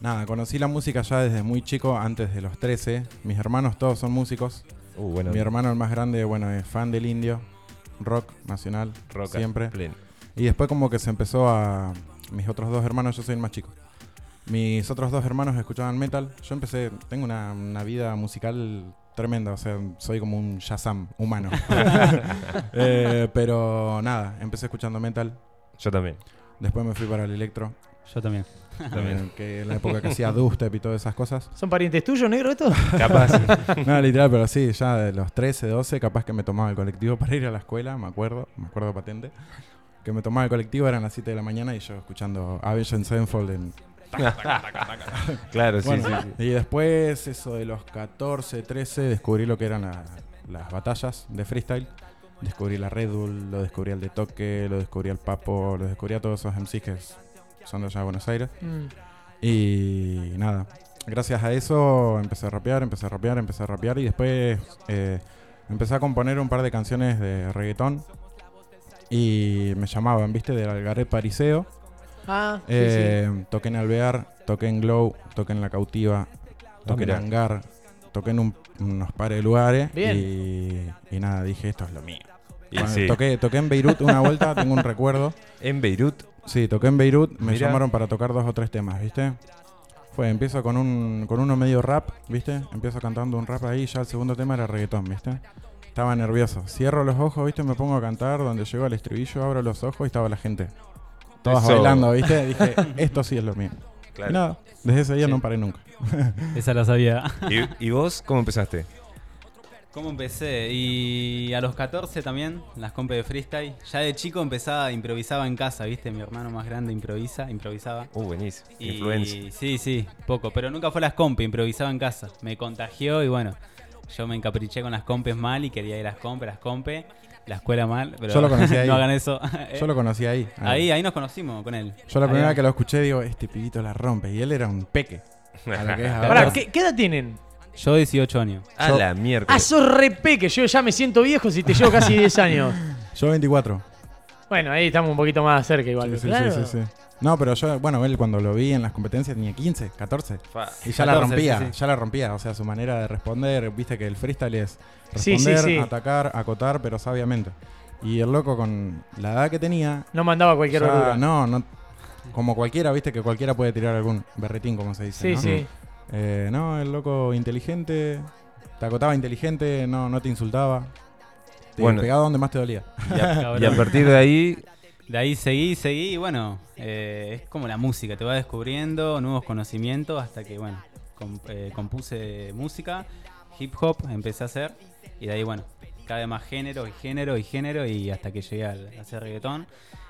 nada, conocí la música ya desde muy chico, antes de los 13. Mis hermanos todos son músicos. Uh, bueno, Mi hermano, el más grande, bueno, es fan del indio, rock nacional, rock siempre. pleno. Y después como que se empezó a... Mis otros dos hermanos, yo soy el más chico. Mis otros dos hermanos escuchaban metal. Yo empecé, tengo una, una vida musical tremenda, o sea, soy como un Shazam humano. Eh, pero nada, empecé escuchando metal. Yo también. Después me fui para el electro, Yo también. eh, que en la época que hacía dubstep y todas esas cosas. ¿Son parientes tuyos, negro, esto? Capaz. No, literal, pero sí, ya de los 13, 12, capaz que me tomaba el colectivo para ir a la escuela, me acuerdo, me acuerdo patente. Que me tomaba el colectivo, eran las 7 de la mañana y yo escuchando Avenged Sevenfold en... claro, sí, Bueno, sí, sí. Y después, eso de los 14, 13, descubrí lo que eran la- las batallas de freestyle. Descubrí la Red Bull, lo descubrí al de Toque, lo descubrí al Papo, lo descubrí a todos esos MCs que son de allá de Buenos Aires. Mm. Y nada, gracias a eso empecé a rapear, empecé a rapear, empecé a rapear y después eh, empecé a componer un par de canciones de reggaetón y me llamaban, viste, del Algaret Pariseo. Ah, sí, Eh, Toqué en Alvear, toqué en Glow, toqué en La Cautiva, toqué en. Hangar, toqué en un- unos pares de lugares Bien. y, y nada, dije, esto es lo mío. Y sí. toqué, toqué en Beirut una vuelta, tengo un recuerdo. En Beirut. Sí, toqué en Beirut, me Mira. llamaron para tocar dos o tres temas, ¿viste? Fue, empiezo con un con uno medio rap, ¿viste? Empiezo cantando un rap ahí, ya el segundo tema era reggaetón, ¿viste? Estaba nervioso. Cierro los ojos, ¿viste? Me pongo a cantar, donde llego al estribillo, abro los ojos y estaba la gente. Todas Eso. bailando, ¿viste? Dije, esto sí es lo mío. Claro. Y nada, desde ese día Sí. no paré nunca. Esa la sabía. ¿Y, y vos cómo empezaste? ¿Cómo empecé? Y a los 14 también, las compes de freestyle. Ya de chico empezaba, improvisaba en casa, ¿viste? Mi hermano más grande improvisa, improvisaba. Uh, buenísimo. Y- Influencia. Sí, sí, poco. Pero nunca fue las compes, improvisaba en casa. Me contagió y bueno, yo me encapriché con las compes mal y quería ir a las compes, las compes. La escuela mal, pero Yo lo conocí ahí. no hagan eso. Yo lo conocí ahí. ahí, ahí nos conocimos con él. Yo la primera vez que lo escuché digo, este pibito la rompe. Y él era un peque. A lo que es ahora. Pará, ¿qué, qué edad tienen? Yo 18 años. A Yo- la Ah, miércoles. sos re peque, yo ya me siento viejo si te llevo casi 10 años. Yo 24. Bueno, ahí estamos un poquito más cerca igual. Sí, sí, claro. sí, sí, sí. No, pero yo, bueno, él cuando lo vi en las competencias tenía 15, 14. Fa. Y ya la 14, rompía, sí, sí. ya la rompía. O sea, su manera de responder, viste que el freestyle es Sí, sí, responder, sí. atacar, acotar, pero sabiamente. Y el loco con la edad que tenía, No mandaba cualquier ya- verdura. no, no, como cualquiera, viste que cualquiera puede tirar algún berretín, como se dice. Sí, ¿no? sí. Eh, no, el loco inteligente, te acotaba inteligente, no, no te insultaba. Te Bueno. pegaba donde más te dolía. Y a, y a partir de ahí, De ahí seguí, seguí y bueno, eh, es como la música, te va descubriendo nuevos conocimientos hasta que, bueno, eh, compuse música, hip hop, empecé a hacer y de ahí, bueno, cada vez más género y género y género y hasta que llegué a hacer reggaetón.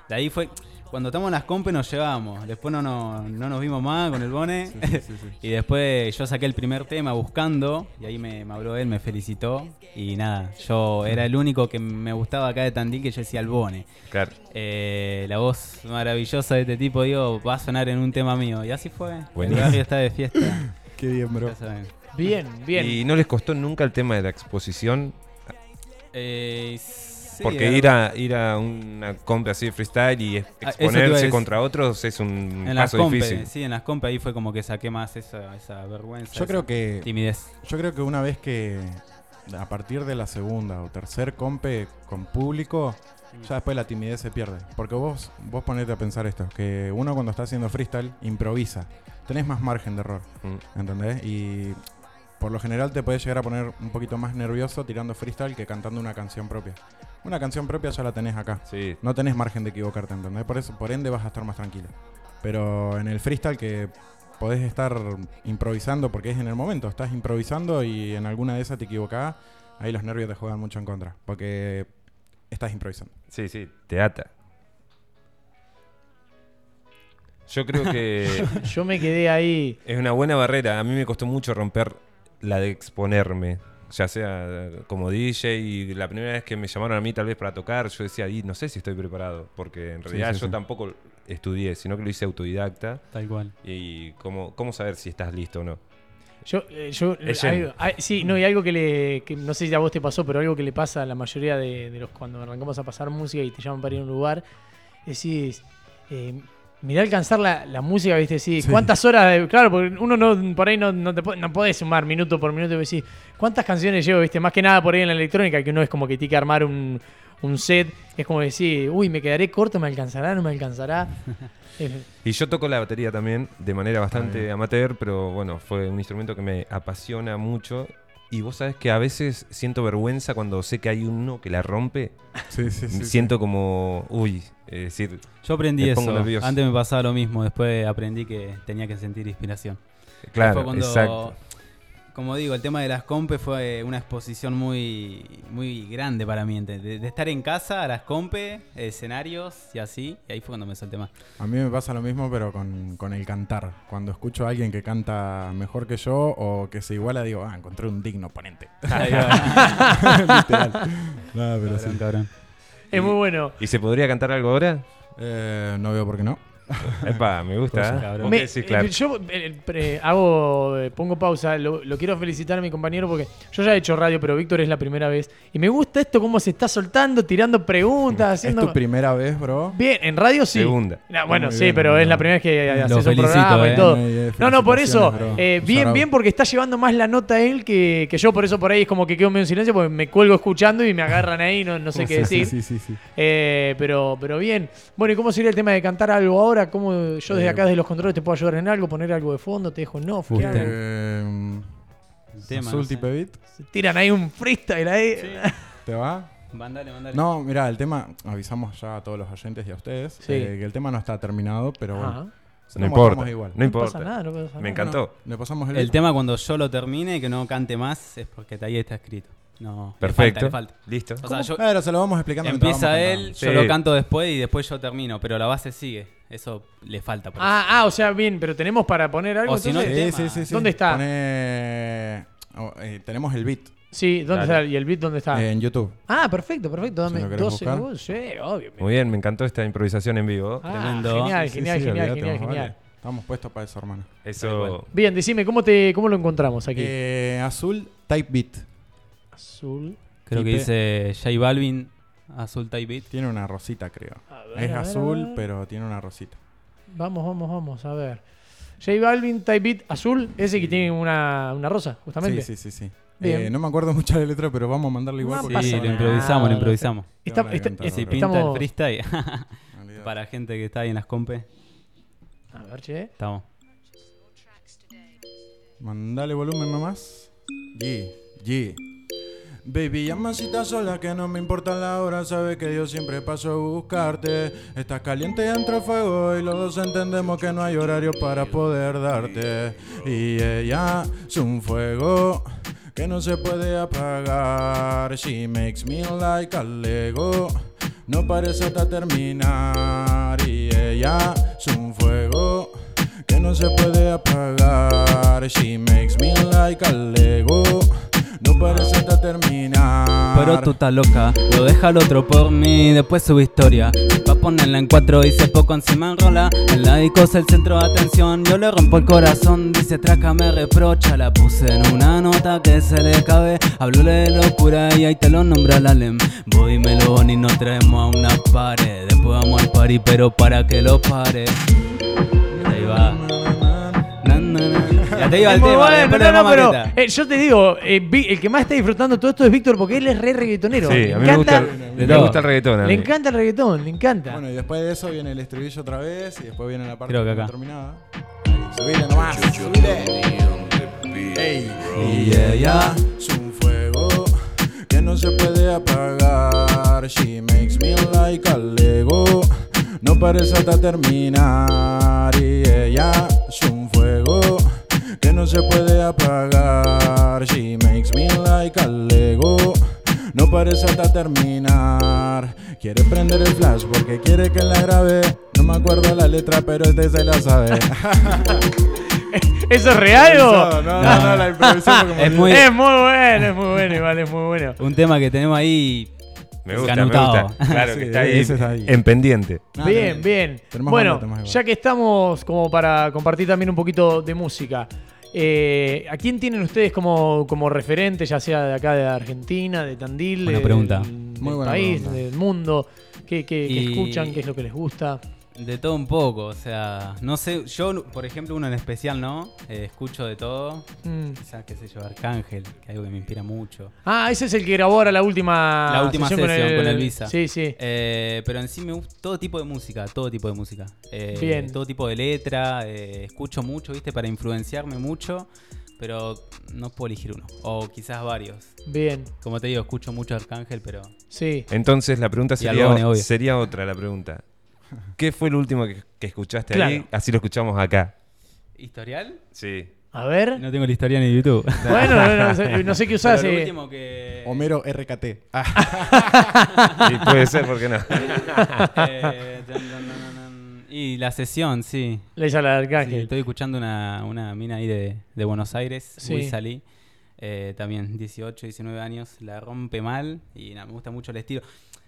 De ahí fue, cuando estamos en las compes nos llevamos, después no, no, no nos vimos más con el Bone y después yo saqué el primer tema buscando y ahí me, me habló él, me felicitó y nada, yo era el único que me gustaba acá de Tandil que yo decía el Bone. claro. Eh, la voz maravillosa de este tipo, digo, va a sonar en un tema mío. Y así fue. Buenísimo. El barrio está de fiesta. Qué bien, bro. ya saben. Bien, bien. ¿Y no les costó nunca el tema de la exposición? Eh, sí, Porque ir a, ir a una compra así de freestyle y Ah, exponerse contra otros es un en paso difícil. sí, en las compes ahí fue como que saqué más esa, esa vergüenza. Yo esa creo que Timidez. Yo creo que una vez que a partir de la segunda o tercer compe con público, ya después la timidez se pierde. Porque vos, vos ponete a pensar esto, que uno cuando está haciendo freestyle improvisa. Tenés más margen de error, Mm. ¿entendés? Y por lo general te puedes llegar a poner un poquito más nervioso tirando freestyle que cantando una canción propia. Una canción propia ya la tenés acá. Sí, No tenés margen de equivocarte, ¿entendés? Por eso, por ende vas a estar más tranquilo. Pero en el freestyle que podés estar improvisando, porque es en el momento, estás improvisando y en alguna de esas te equivocás, ahí los nervios te juegan mucho en contra, porque estás improvisando. sí, sí, te ata. Yo creo que Yo me quedé ahí. es una buena barrera. A mí me costó mucho romper la de exponerme. Ya sea como DJ y la primera vez que me llamaron a mí tal vez para tocar, yo decía, "Y no sé si estoy preparado, porque en realidad sí, yo sí. tampoco estudié, sino que lo hice autodidacta. Tal cual. Y cómo, cómo saber si estás listo o no. Yo, eh, yo algo- sí, no, y algo que le. que no sé si a vos te pasó, pero algo que le pasa a la mayoría de, de los cuando arrancamos a pasar música y te llaman para ir a un lugar, decís. Eh, mirá alcanzar la, la música, viste, sí. Sí. ¿Cuántas horas? de- claro, porque uno no, por ahí no, no, te, no podés sumar minuto por minuto y decís, ¿cuántas canciones llevo, viste? Más que nada por ahí en la electrónica, que uno es como que tiene que armar un, un set. Es como decir, uy, me quedaré corto, me alcanzará, no me alcanzará. Y yo toco la batería también de manera bastante amateur, pero bueno, fue un instrumento que me apasiona mucho. Y vos sabés que a veces siento vergüenza cuando sé que hay uno que la rompe. Sí, sí, siento como, uy, es decir, Yo aprendí Me eso. nervioso. Antes me pasaba lo mismo. Después aprendí que tenía que sentir inspiración. Fue claro, cuando, exacto. Como digo, el tema de las compes fue una exposición muy, muy grande para mí. De, de estar en casa a las compes, escenarios y así. Y ahí fue cuando me solté más. A mí me pasa lo mismo, pero con, con el cantar. Cuando escucho a alguien que canta mejor que yo o que se iguala, digo, ah, encontré un digno oponente. Literal. No, pero sí. Cabrón, cabrón. es muy bueno. ¿Y se podría cantar algo ahora? Eh, no veo por qué no. Epa, me gusta. ¿eh? cabrón. ¿Vos Me- qué decís, eh, yo eh, pre- hago, eh, pongo pausa, lo, lo quiero felicitar a mi compañero porque yo ya he hecho radio, pero Víctor es la primera vez. Y me gusta esto, cómo se está soltando, tirando preguntas, ¿Es haciendo... tu primera vez, bro? Bien, en radio sí. Segunda. No, bueno, sí, bien, pero es la primera vez que haces Lo un felicito, programa eh. y todo. No, no, por eso, eh, bien, bien, porque está llevando más la nota él que, que yo, por eso por ahí es como que quedo medio en silencio porque me cuelgo escuchando y me agarran ahí, no, no sé qué decir. Sí, sí, sí. sí. Eh, pero, pero bien. Bueno, ¿y cómo sería el tema de cantar algo ahora? ¿Cómo yo desde Eh, acá, desde los controles, te puedo ayudar en algo? ¿Poner algo de fondo? ¿Te dejo en off? ¿Qué? Eh, El tema, no sé. Se Tiran ahí un freestyle ahí. ¿te va? Mandale, mandale. No, mira, el tema, avisamos ya a todos los oyentes y a ustedes Sí. eh, que el tema no está terminado, pero bueno. Ajá. se No importa. igual. No No importa. pasa nada, no pasa Me nada. encantó. Bueno, le pasamos el, El tema cuando yo lo termine y que no cante más es porque ahí está escrito. No, le Perfecto. falta, le falta. Listo. O sea, yo, Pero se lo vamos explicando. mientras empieza vamos él, yo Sí. lo canto después y después yo termino, pero la base sigue. Eso le falta. por Ah, ah, o sea, bien, pero tenemos para poner algo. O si no, entonces? Sí, sí, sí, sí. ¿Dónde está? Pone- oh, eh, tenemos el beat Sí, ¿dónde Dale. está? ¿Y el beat dónde está? eh, en YouTube. ah, perfecto, perfecto. Dame Si lo querés 12 buscar. segundos. Sí, obvio. Muy bien, me encantó esta improvisación en vivo. Ah, Tremendo. Genial, Sí, genial, sí, genial, olvídate, genial, más genial. vale. Estamos puestos para eso, hermano. Eso. Bien, decime, ¿cómo, te, cómo lo encontramos aquí? Eh, azul Type Beat. Azul. Creo que dice J Balvin, Azul Type Beat. Tiene una rosita, creo. Ver, Es azul, ver. pero tiene una rosita. Vamos, vamos, vamos, a ver. J Balvin, Type Beat, azul, ese que tiene una, una rosa, justamente. Sí, sí, sí, sí. Eh, no me acuerdo mucho de la letra, pero vamos a mandarle igual. No Sí, lo improvisamos, lo improvisamos. Está- está- cantar, Si bro. pinta el Estamos- freestyle Olvídate. para gente que está ahí en las compes, A ver, che. estamos. Mandale volumen nomás. G, G. Baby, llama si estás sola, que no me importa la hora. Sabes que yo siempre paso a buscarte. Estás caliente y entre fuego. Y los dos entendemos que no hay horario para poder darte. Y ella es un fuego que no se puede apagar. She makes me like a Lego. No parece hasta terminar. Y ella es un fuego que no se puede apagar. She makes me like a Lego. Pero tú estás loca, lo deja el otro por mí, después su historia. Va a ponerla en cuatro se poco encima enrola. El laico es el centro de atención, yo le rompo el corazón. Dice traca, me reprocha, la puse en una nota que se le cabe. Hablóle de locura y ahí te lo nombra la lem. Voy melón y nos traemos a una pared. Después vamos al party, pero para que lo pare. Ahí va. Ya te iba el tema, bueno, no, le no, pero eh, yo te digo, eh, Vi- el que más está disfrutando todo esto es Víctor porque él es re reggaetonero. Sí, le a mí me gusta, encanta, me gusta el reggaetón. a le mí. encanta el reggaetón, le encanta. Bueno, y después de eso viene el estribillo otra vez. Y después viene la parte que acá. terminada. Subile nomás. Subile. Ey. Y ella es un fuego que no se puede apagar. She makes me like a Lego. No parece hasta terminar. Y ella es un fuego no se puede apagar. She makes me like a Lego. No parece hasta terminar. Quiere prender el flash porque quiere que la grabe. No me acuerdo la letra, pero este se la sabe. ¿Eso es real o? No, no, no, la improvisé porque me Es muy- Es muy bueno, es muy bueno, igual, es muy bueno. Un tema que tenemos ahí. Me gusta, Canutado. me gusta. Claro Sí, que está ahí, ese está ahí. en pendiente. No, bien, bien. tenemos Bueno, ya que estamos como para compartir también un poquito de música, eh, ¿a quién tienen ustedes como, como referente, ya sea de acá de Argentina, de Tandil, Buena del- pregunta. del Muy buena país, pregunta. del mundo? ¿Qué, qué- qué Y- escuchan? ¿Qué es lo que les gusta? De todo un poco, o sea, no sé, yo por ejemplo uno en especial no, Eh, escucho de todo, Mm. quizás qué sé yo, Arcángel, que es algo que me inspira mucho. Ah, ese es el que grabó ahora la última La última sesión con el Visa. Sí, sí. Eh, pero en sí me gusta todo tipo de música, todo tipo de música. Eh, Bien. Todo tipo de letra, eh, escucho mucho, viste, para influenciarme mucho, pero no puedo elegir uno, o quizás varios. Bien, Como te digo, escucho mucho Arcángel, pero sí. Entonces la pregunta sería, Albone, sería otra la pregunta. ¿Qué fue el último que, que escuchaste ahí? Así lo escuchamos acá. ¿historial? Sí. A ver. No tengo el historial en YouTube. Bueno, no, no sé, no sé qué usás. Pero lo eh. último que... Homero RKT. Ah, Sí, puede ser, ¿por qué no? Eh, y la sesión, sí. Le hice a la de Sí, Arcángel. estoy escuchando una, una mina ahí de, de Buenos Aires, Sí. muy salí. Eh, también 18, 19 años, la rompe mal y nada, me gusta mucho el estilo.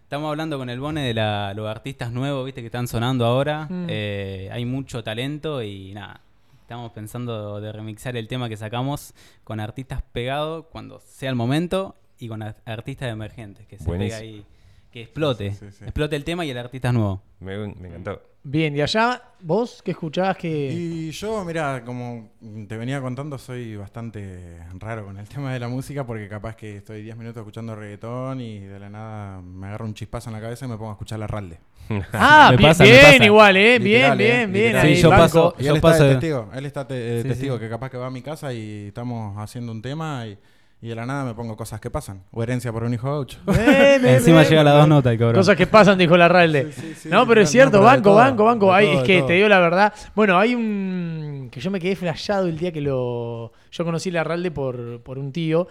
Estamos hablando con el Bone de la- los artistas nuevos, viste, que están sonando ahora. Mm. Eh, hay mucho talento y nada. Estamos pensando de remixar el tema que sacamos con artistas pegados cuando sea el momento y con ar- artistas emergentes, que se Buenísimo. pegue ahí, que explote. Sí, sí, sí. Explote el tema y el artista es nuevo. Me, me encantó. Bien, y allá, vos que escuchabas que. Y yo, mira, como te venía contando, soy bastante raro con el tema de la música porque capaz que estoy 10 minutos escuchando reggaetón y de la nada me agarra un chispazo en la cabeza y me pongo a escuchar la Ralde. Ah, Me bien, pasa, me bien, pasa. igual, ¿eh? Bien, Literal, bien, eh, bien. Sí, yo paso- Y Yo él está paso de de- testigo, él está te- eh, Sí, testigo sí. que capaz que va a mi casa y estamos haciendo un tema y, y de la nada me pongo cosas que pasan. O herencia por un hijo gaucho. Bien, bien, Encima llega las dos notas, el cabrón. Cosas que pasan, dijo la Ralde. Sí, sí, sí, no, pero es no, cierto, pero de banco, todo, banco, banco. de es de que todo. te digo la verdad. Bueno, hay un. que yo me quedé flashado el día que lo. Yo conocí la Ralde por, por un tío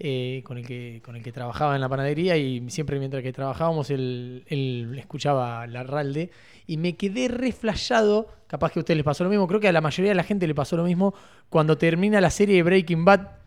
eh, con, el que, con el que trabajaba en la panadería y siempre mientras que trabajábamos él, él escuchaba la Ralde y me quedé re flashado. Capaz que a ustedes les pasó lo mismo. Creo que a la mayoría de la gente le pasó lo mismo cuando termina la serie de Breaking Bad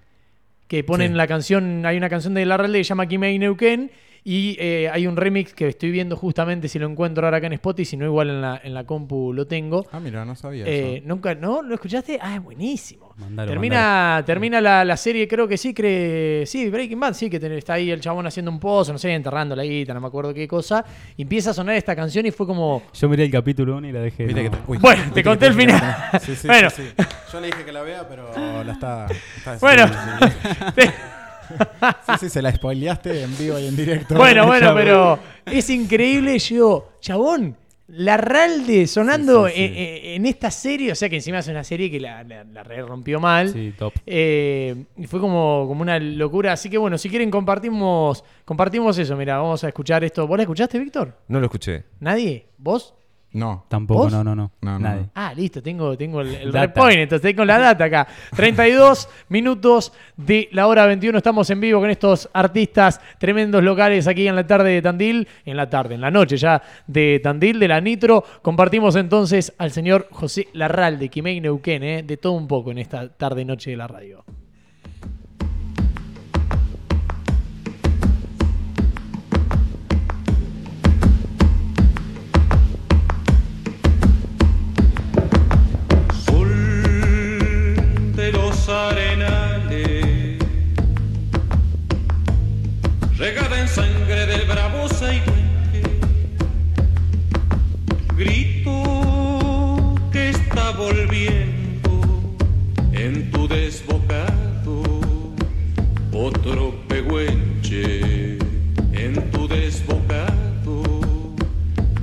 que ponen Sí. la canción, hay una canción de La Ralde que se llama Kimei Neuquén y eh, hay un remix que estoy viendo justamente si lo encuentro ahora acá en Spotify, si no igual en la, en la compu lo tengo. Ah, mira, no sabía Eh, eso. ¿Nunca, no? ¿Lo escuchaste? Ah, es buenísimo. Mandalo, termina termina la, la serie, creo que sí, cree, sí, Breaking Bad, sí, que ten- está ahí el chabón haciendo un pozo, no sé, enterrando la guita, no me acuerdo qué cosa. Y empieza a sonar esta canción y fue como... Yo miré el capítulo 1 y la dejé. No. que te- uy, Bueno, te conté el final. Sí, sí, Bueno. sí, sí. Yo le dije que la vea, pero la está. está Bueno. Sí, sí, se la spoileaste en vivo y en directo. Bueno, bueno, Ya, pero es increíble. Yo digo, chabón, la Ralde sonando Sí, sí, sí. En, esta serie, o sea que encima es una serie que la, la, la re rompió mal. Sí, top. Eh, y fue como, como una locura. Así que bueno, si quieren compartimos, compartimos eso. Mira, vamos a escuchar esto. ¿Vos la escuchaste, Víctor? No lo escuché. ¿Nadie? ¿Vos? No. Tampoco, ¿Vos? no, no, no. No, no, Nadie. no. Ah, listo, tengo, tengo el, el Data. red point, entonces estoy con la data acá. 32 minutos de la hora 21, estamos en vivo con estos artistas tremendos locales aquí en la tarde de Tandil, en la tarde, en la noche ya de Tandil, de la Nitro. Compartimos entonces al señor José Larralde, Quimei Neuquén, eh, de todo un poco en esta tarde-noche de la radio. Sangre del bravo Saihuenque, grito que está volviendo en tu desbocado, otro pehuenche en tu desbocado,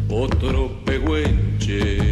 otro pehuenche.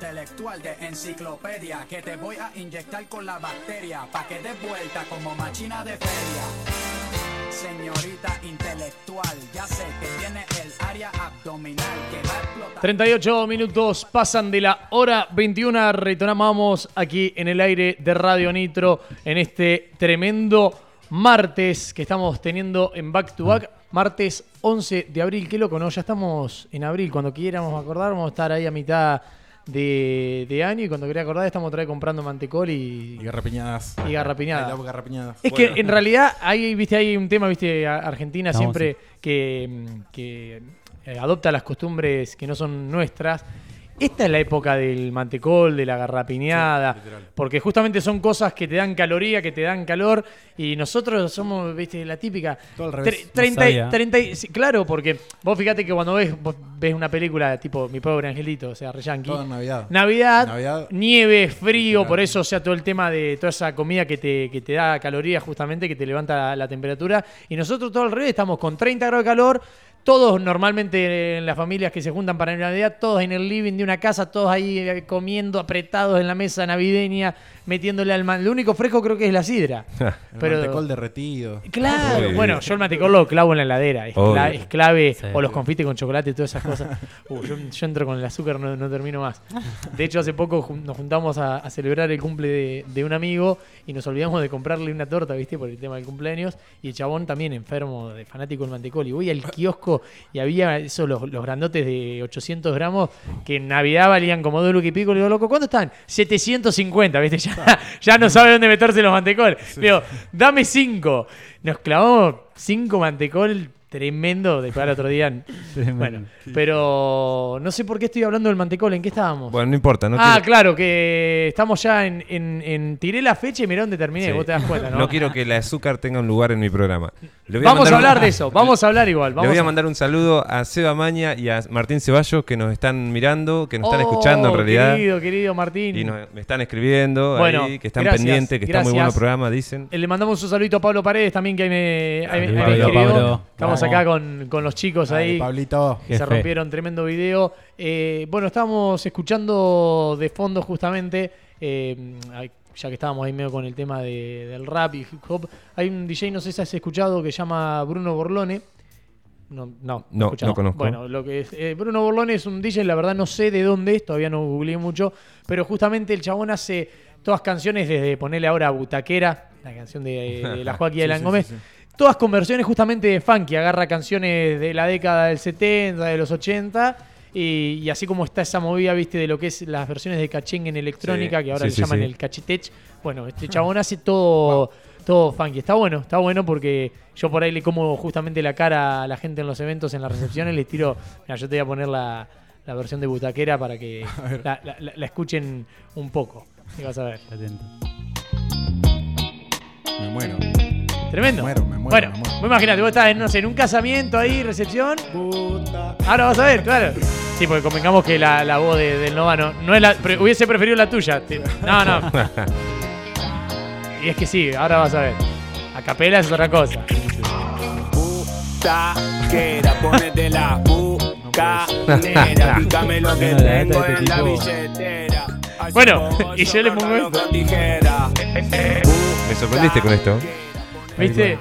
Intelectual, de enciclopedia, que te voy a inyectar con la bacteria, pa' que des vuelta como machina de feria. Señorita intelectual, ya sé que tiene el área abdominal que va a explotar. 38 minutos pasan de la hora 21. Retornamos aquí en el aire de Radio Nitro en este tremendo martes que estamos teniendo en Back to Back. Martes 11 de abril. Qué loco, ¿no? Ya estamos en abril. Cuando quieramos acordar, vamos a estar ahí a mitad de, de año. Y cuando quería acordar, estamos otra vez comprando mantecol y, Y garrapiñadas. y. Es que en realidad hay, viste, hay un tema, viste, Argentina Estamos siempre que, que, eh, adopta las costumbres que no son nuestras. Esta es la época del mantecol, de la garrapiñada, porque justamente son cosas que te dan caloría, que te dan calor, y nosotros somos, viste, la típica. Todo al revés. Tre- 30 y- sabía. 30 y- sí, claro, porque vos fíjate que cuando ves, vos ves una película tipo Mi pobre angelito, o sea, Reyanqui. Todo en Navidad. Navidad, Navidad. nieve, frío, por eso, o sea, todo el tema de toda esa comida que te, que te da calorías justamente, que te levanta la temperatura. Y nosotros todo al revés, estamos con 30 grados de calor, todos normalmente en las familias que se juntan para Navidad, todos en el living de una casa, todos ahí eh, comiendo apretados en la mesa navideña, metiéndole al man. Lo único fresco creo que es la sidra. El Pero- mantecol derretido. Claro, Uy. bueno, yo el mantecol lo clavo en la heladera, es, Obvio. cla- es clave, Sí. o los confites con chocolate y todas esas cosas. Uh, yo, yo entro con el azúcar, no, no termino más. De hecho, hace poco jun- nos juntamos a, a celebrar el cumple de, de un amigo y nos olvidamos de comprarle una torta, ¿viste? Por el tema del cumpleaños. Y el chabón también enfermo, de fanático del mantecol. Y voy al kiosco y había esos, los, los grandotes de 800 gramos que en Navidad valían como dos lucas y pico. Le digo, loco, ¿cuánto están? 750, ¿viste? Ya, ya no sabe dónde meterse los mantecol. Digo, dame cinco. Nos clavamos cinco mantecol tremendo después al otro día. Bueno, pero no sé por qué estoy hablando del mantecol. ¿En qué estábamos? Bueno, no importa. No ah, quiero, claro, que estamos ya en, en- en- Tiré la fecha y mirá dónde terminé. Sí. Vos te das cuenta, ¿no? no quiero que el azúcar tenga un lugar en mi programa. Le voy Vamos a un- hablar de eso. Vamos a hablar igual. Le voy a mandar un saludo a Seba Maña y a Martín Ceballos que nos están mirando, que nos están Oh, escuchando en realidad. Querido, querido Martín. Y nos- me están escribiendo Bueno, ahí, que están gracias, pendientes, que está muy bueno el gracias. programa, dicen. Eh, Le mandamos un saludito a Pablo Paredes también que ahí me, ahí me- ahí me Saludito, escribió. Pablo. Estamos Acá con, con los chicos Dale, ahí. Pablito. que se rompieron tremendo video. Eh, bueno, estábamos escuchando de fondo justamente, eh, ya que estábamos ahí medio con el tema de- del rap y hip hop, hay un DJ, no sé si has escuchado, que se llama Bruno Borlone. No, no, No, no conozco. Bueno, lo que es, eh, Bruno Borlone es un DJ, la verdad no sé de dónde es, todavía no googleé mucho, pero justamente el chabón hace todas canciones desde ponerle ahora Butaquera, la canción de, de la Joaquín de Sí, Lan sí, Gómez, sí, sí. Todas conversiones justamente de funky, agarra canciones de la década del 70, de los 80, y, y así como está esa movida, viste, de lo que es las versiones de cachengue en electrónica, Sí, que ahora sí, le sí, llaman el cachetech, bueno, este chabón hace todo, todo funky. Está bueno, está bueno porque yo por ahí le como justamente la cara a la gente en los eventos, en las recepciones, les tiro, mira, yo te voy a poner la, la versión de Butaquera para que la escuchen un poco. Y vas a ver. Atento. Me muero. Tremendo. Me muero, me muero, bueno, me muero. vos imaginate, vos estás en, no sé, en un casamiento ahí, recepción. Puta. Ahora vas a ver, claro. Sí, porque convengamos que la, la voz de- del Novano no es la. pre- hubiese preferido la tuya. Te- No, no. y es que sí, ahora vas a ver. A capela es otra cosa. Taquera, ponete la bucanera, pícame lo que Bueno, la neta tengo de este en la tipo. billetera. Al Bueno, pollo, y yo le pongo esto. con tijera. Me sorprendiste con esto. ¿Viste?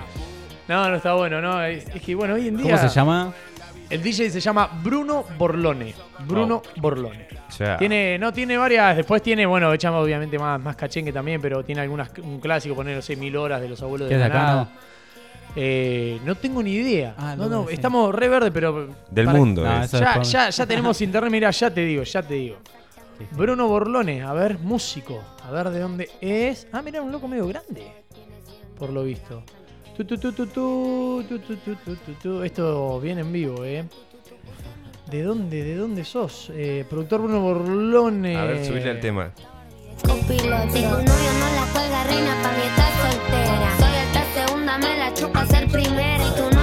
No, no está bueno, ¿no? Es, es que bueno, hoy en día. ¿Cómo se llama? El DJ se llama Bruno Borlone. Bruno Borlone. Ya. Tiene, no, tiene varias. Después tiene, bueno, echamos obviamente más, más cachengue también, pero tiene algunas, un clásico, poner, no sé, mil horas de los abuelos ¿Qué de de acá, Granada. Eh, no tengo ni idea. Ah, no, no, no, estamos re verde, pero. Del para- mundo. No, es. eso Ya, ya, ya tenemos internet, mira, ya te digo, ya te digo. Bruno Borlone, a ver, músico. A ver de dónde es. Ah, mira, un loco medio grande por lo visto. Tu tu tu tu tu Esto viene en vivo, ¿eh? ¿De dónde, de dónde sos? Eh, productor Bruno Borlone. A ver, subirle al tema. Copiloto. Si. Soy esta segunda, me la chupa ser primera. Y tu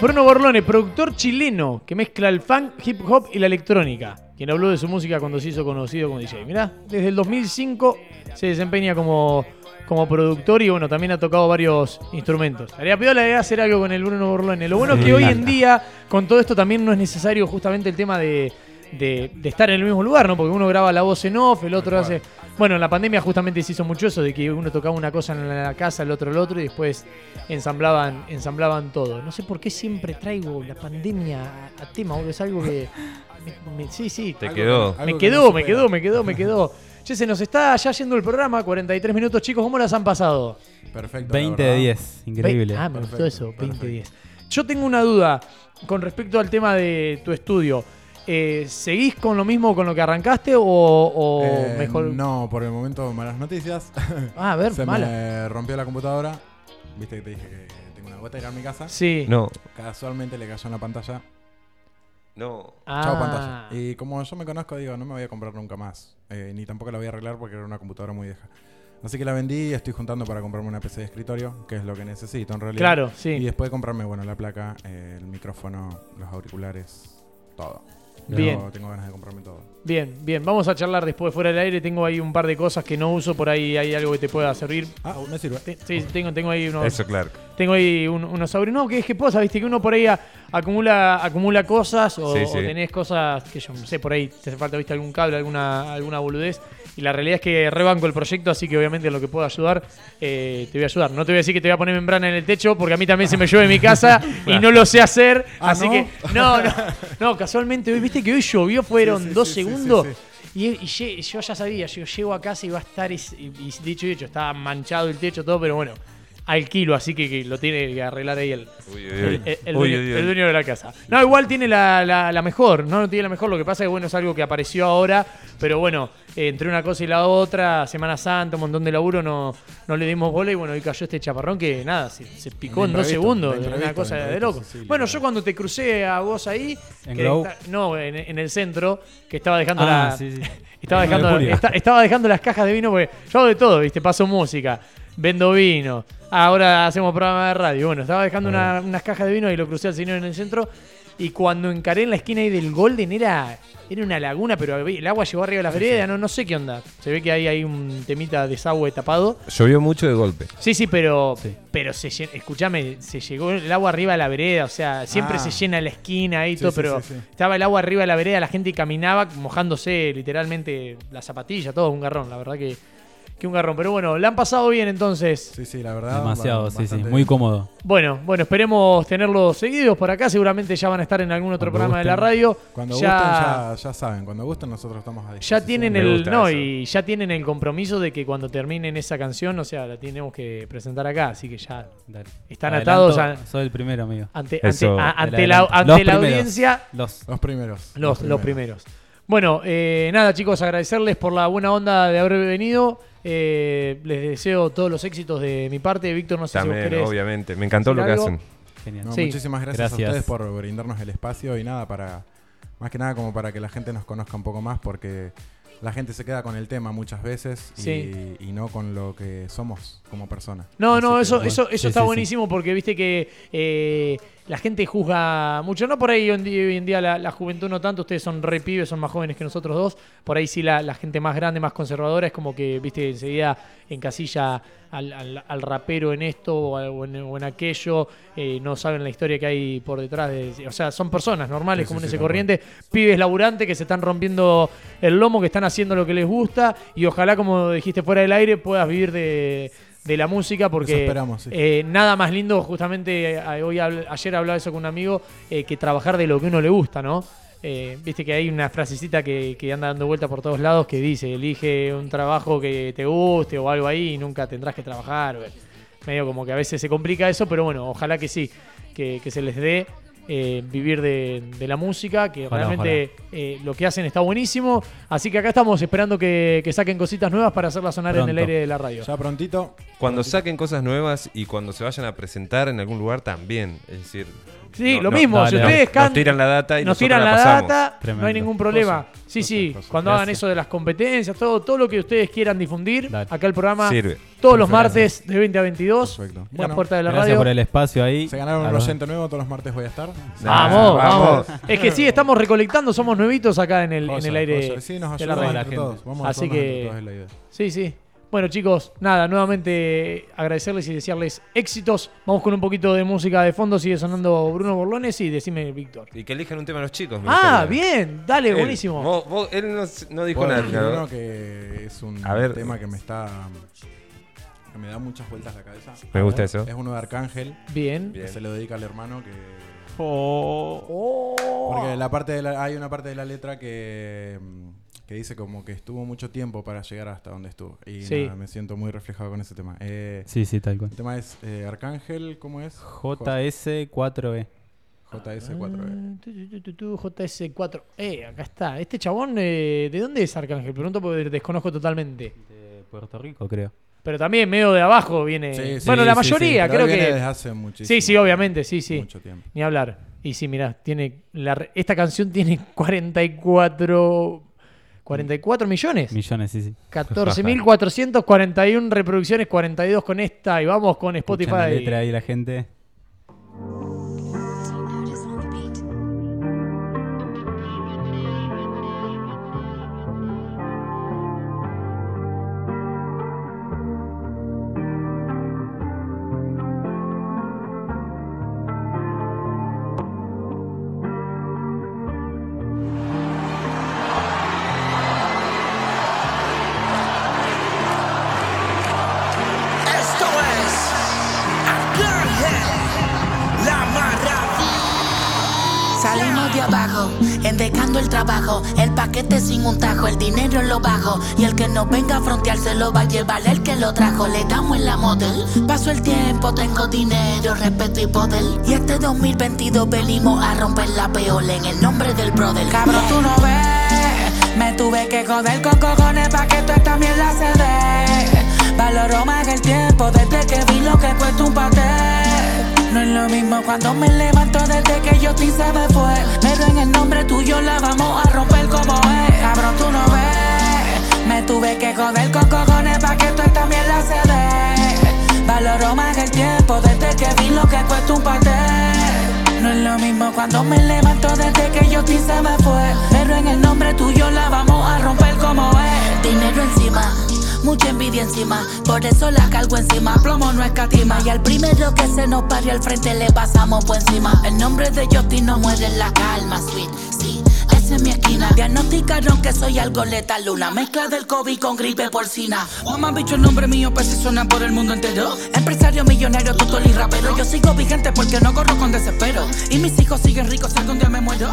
Bruno Borlone, productor chileno que mezcla el funk, hip hop y la electrónica. Quien habló de su música cuando se hizo conocido como DJ. Mirá, desde el 2005 se desempeña como, como productor y bueno, también ha tocado varios instrumentos. Haría piola de hacer algo con el Bruno Borlone. Lo bueno es que hoy en día, con todo esto, también no es necesario justamente el tema de, de- de estar en el mismo lugar, ¿no? Porque uno graba la voz en off, el otro hace. Bueno, en la pandemia justamente se hizo mucho eso de que uno tocaba una cosa en la casa, el otro el otro, y después ensamblaban, ensamblaban todo. No sé por qué siempre traigo la pandemia a, tema, boludo. Es algo que. me- me- sí, sí. Te quedó. que- Me quedó, me quedó, me quedó, me quedó. Che, se nos está ya yendo el programa, 43 minutos, chicos. ¿Cómo las han pasado? Perfecto. la 20 de verdad. 10. Increíble. Ve- Ah, me Perfecto, gustó eso, perfecto. 20-10. Yo tengo una duda con respecto al tema de tu estudio. Eh, ¿Seguís con lo mismo con lo que arrancaste o, o Eh, mejor? No, por el momento malas noticias. Ah, a ver, Se mala. me rompió la computadora. Viste que te dije que tengo una gota en mi casa. Sí. No. Casualmente le cayó en la pantalla. No. Ah. Chao pantalla. Y como yo me conozco, digo, no me voy a comprar nunca más. Eh, ni tampoco la voy a arreglar porque era una computadora muy vieja. Así que la vendí y estoy juntando para comprarme una PC de escritorio, que es lo que necesito en realidad. Claro, Y sí. después comprarme, bueno, la placa, eh, el micrófono, los auriculares, todo. Bien. Tengo, ganas de comprarme todo. Bien, bien. Vamos a charlar después fuera del aire. Tengo ahí un par de cosas que no uso. Por ahí hay algo que te pueda servir. Ah, me sirve. Te- Sí, tengo, tengo ahí unos, Eso, claro. tengo ahí un- unos audios. No, que es que pasa, viste, que uno por ahí a- acumula, acumula cosas o, Sí, o tenés cosas que yo no sé, por ahí te hace falta, viste, algún cable, alguna, alguna boludez. Y la realidad es que rebanco el proyecto, así que obviamente en lo que pueda ayudar, eh, te voy a ayudar. No te voy a decir que te voy a poner membrana en el techo, porque a mí también se me llueve en mi casa y no lo sé hacer. Ah, así ¿no? que, no, no, no, casualmente hoy, viste que hoy llovió, fueron Sí, sí, dos sí, segundos. Y, yo ya sabía, yo llego a casa y va a estar, es- y, y dicho y hecho, estaba manchado el techo, todo, pero bueno, al kilo, así que, que lo tiene que arreglar ahí el, Uy, uy, el, uy. el- el Uy, dueño, uy, uy. el dueño de la casa. No, igual tiene la, la- la mejor, no, no tiene la mejor, lo que pasa es que bueno, es algo que apareció ahora, pero bueno, eh, entre una cosa y la otra, Semana Santa, un montón de laburo, no, no le dimos bola y bueno, hoy cayó este chaparrón que nada, se, se picó en dos segundos, una cosa de loco. bueno, yo cuando te crucé a vos ahí, ¿En que Glow? está- no, en, en el centro, que estaba dejando Ah, la... sí, sí. Estaba dejando, estaba dejando las cajas de vino porque yo hago de todo, ¿viste? Paso música, vendo vino. Ahora hacemos programa de radio. Bueno, estaba dejando una- unas cajas de vino y lo crucé al señor en el centro. Y cuando encaré en la esquina ahí del Golden era, era una laguna, pero había- el agua llegó arriba de la vereda, no, no sé qué onda. Se ve que ahí hay un temita de desagüe tapado. Llovió mucho de golpe. Sí, sí, pero, pero se llen- escúchame, se llegó el agua arriba de la vereda, o sea, siempre Ah. se llena la esquina ahí y Sí, todo, sí, pero sí, sí. estaba el agua arriba de la vereda, la gente caminaba mojándose literalmente la zapatilla, todo un garrón, la verdad que, que un garrón. Pero bueno, la han pasado bien entonces. Sí, sí, la verdad. Demasiado, sí, sí. Muy bien. cómodo. Bueno, bueno, esperemos tenerlos seguidos por acá, seguramente ya van a estar en algún otro Cuando programa de la radio. Cuando ya, gusten, ya, ya saben. Cuando gusten, nosotros estamos a ya tienen el no eso. y ya tienen el compromiso de que cuando terminen esa canción, o sea, la tenemos que presentar acá, así que ya Dale. están Adelanto, atados a- Soy el primero, amigo. ante, ante, a- ante la, ante Los la primeros. audiencia. Los. Los primeros. Los, los primeros. Bueno, eh, nada chicos, agradecerles por la buena onda de haber venido. Eh, les deseo todos los éxitos de mi parte. Víctor, no sé si vos También, querés. obviamente. Me encantó lo que algo. hacen. Genial. No, Sí. Muchísimas gracias, Gracias. a ustedes por brindarnos el espacio y nada para, Más que nada como para que la gente nos conozca un poco más porque la gente se queda con el tema muchas veces y, Sí. y no con lo que somos como personas. No, Así no, eso, bueno. eso, eso Sí, está sí, sí. buenísimo porque viste que eh, la gente juzga mucho. No por ahí hoy en día, la, la juventud no tanto, ustedes son re pibes, son más jóvenes que nosotros dos. Por ahí sí la, la gente más grande, más conservadora, es como que, viste, enseguida encasilla al, al- al rapero en esto o, a- o en, o en aquello. eh, no saben la historia que hay por detrás de. O sea, son personas normales, Sí, comunes sí, y corrientes, pibes laburantes que se están rompiendo el lomo, que están haciendo lo que les gusta. Y ojalá, como dijiste fuera del aire, puedas vivir de, de la música porque sí. eh, nada más lindo, justamente eh, hoy ayer hablaba eso con un amigo, eh, que trabajar de lo que uno le gusta, ¿no? Eh, Viste que hay una frasecita que, que anda dando vuelta por todos lados que dice, elige un trabajo que te guste o algo ahí y nunca tendrás que trabajar. Medio como que a veces se complica eso, pero bueno, ojalá que sí, que, que se les dé eh, vivir de, de la música, que Ojalá, realmente eh, lo que hacen está buenísimo. Así que acá estamos esperando que, que saquen cositas nuevas para hacerlas sonar en el aire de la radio. Ya prontito. Cuando saquen cosas nuevas y cuando se vayan a presentar en algún lugar también. Es decir, Sí, no- lo no- mismo. dale, si ustedes nos can- tiran la data y nos tiran la, pasamos. data, no hay ningún problema. Sí, sí, cuando hagan eso de las competencias, todo, todo lo que ustedes quieran difundir, Dale. acá el programa, Sirve. todos los martes de 20 a 22, Perfecto. en Bueno, las puertas de la Gracias radio. por el espacio ahí. Se ganaron un los- oyente nuevo, todos los martes voy a estar. Vamos, Vamos. vamos. Es que sí, estamos recolectando, somos nuevitos acá en el, en el aire. Sí, nos de la ayudamos la entre gente. todos. Vamos a Así que- la. Sí, sí. Bueno, chicos, nada, nuevamente agradecerles y desearles éxitos. Vamos con un poquito de música de fondo, sigue sonando Bruno Borlones y decime Víctor. Y que elijan un tema los chicos. me Ah, gustaría. bien, dale, Él, buenísimo. vos- vos- él no, no dijo Puedo nada. que es un A ver. tema que me está. que me da muchas vueltas la cabeza. Me gusta eso. Es uno de Arcángel. Bien. Bien. Que se lo dedica al hermano que. Oh. Porque la parte de la- hay una parte de la letra que, mm, que dice como que estuvo mucho tiempo para llegar hasta donde estuvo. Y Sí. nada, me siento muy reflejado con ese tema. Eh, Sí, sí, tal cual. El tema es eh, Arcángel, ¿cómo es? JS4E. JS4. Ah, tu, tu, tu, tu, tu, JS4. Eh, acá está. Este chabón, eh, ¿de dónde es Arcángel? Pregunto porque desconozco totalmente. De Puerto Rico, creo. Pero también medio de abajo viene. Sí, sí, bueno, la sí, mayoría, creo viene que. desde hace muchísimo Sí, sí, obviamente, sí, sí. Mucho tiempo. Ni hablar. Y sí, mirá, tiene la esta canción tiene 44 44 millones. Millones, sí, sí. 14.441 reproducciones, 42 con esta y vamos con Spotify. letra ahí la gente. Un tajo, el dinero lo bajo. Y el que no venga a frontear se lo va a llevar el que lo trajo. Le damos en la model. Paso el tiempo, tengo dinero, respeto y poder. Y este 2022 venimos a romper la peola en el nombre del brother. Cabrón, tú no ves. Me tuve que joder con cojones pa' que tú esta mierda se dé. Valoro más el tiempo desde que vi lo que cuesta un paté. No es lo mismo cuando me levanto desde que yo se me fue. Pero en el nombre tuyo la vamos a romper como es. Cabrón, tú no ves. Me tuve que joder con cojones pa' que tú esta mierda se. Valoro más el tiempo desde que vi lo que cuesta un paté. No es lo mismo cuando me levanto desde que yo se me fue. Pero en el nombre tuyo la vamos a romper como es. Dinero encima, mucha envidia encima. Por eso la cargo encima. Plomo no escatima. Y al primero que se nos pare al frente le pasamos por encima. El nombre de Justin no muere en la calma, sweet. Sí, esa es mi esquina. Diagnosticaron que soy algo letal. Una mezcla del COVID con gripe porcina. Mamá, bicho, el nombre mío pues se suena por el mundo entero. Empresario, millonario, tutor y rapero. Yo sigo vigente porque no corro con desespero. Y mis hijos siguen ricos, algún día me muero.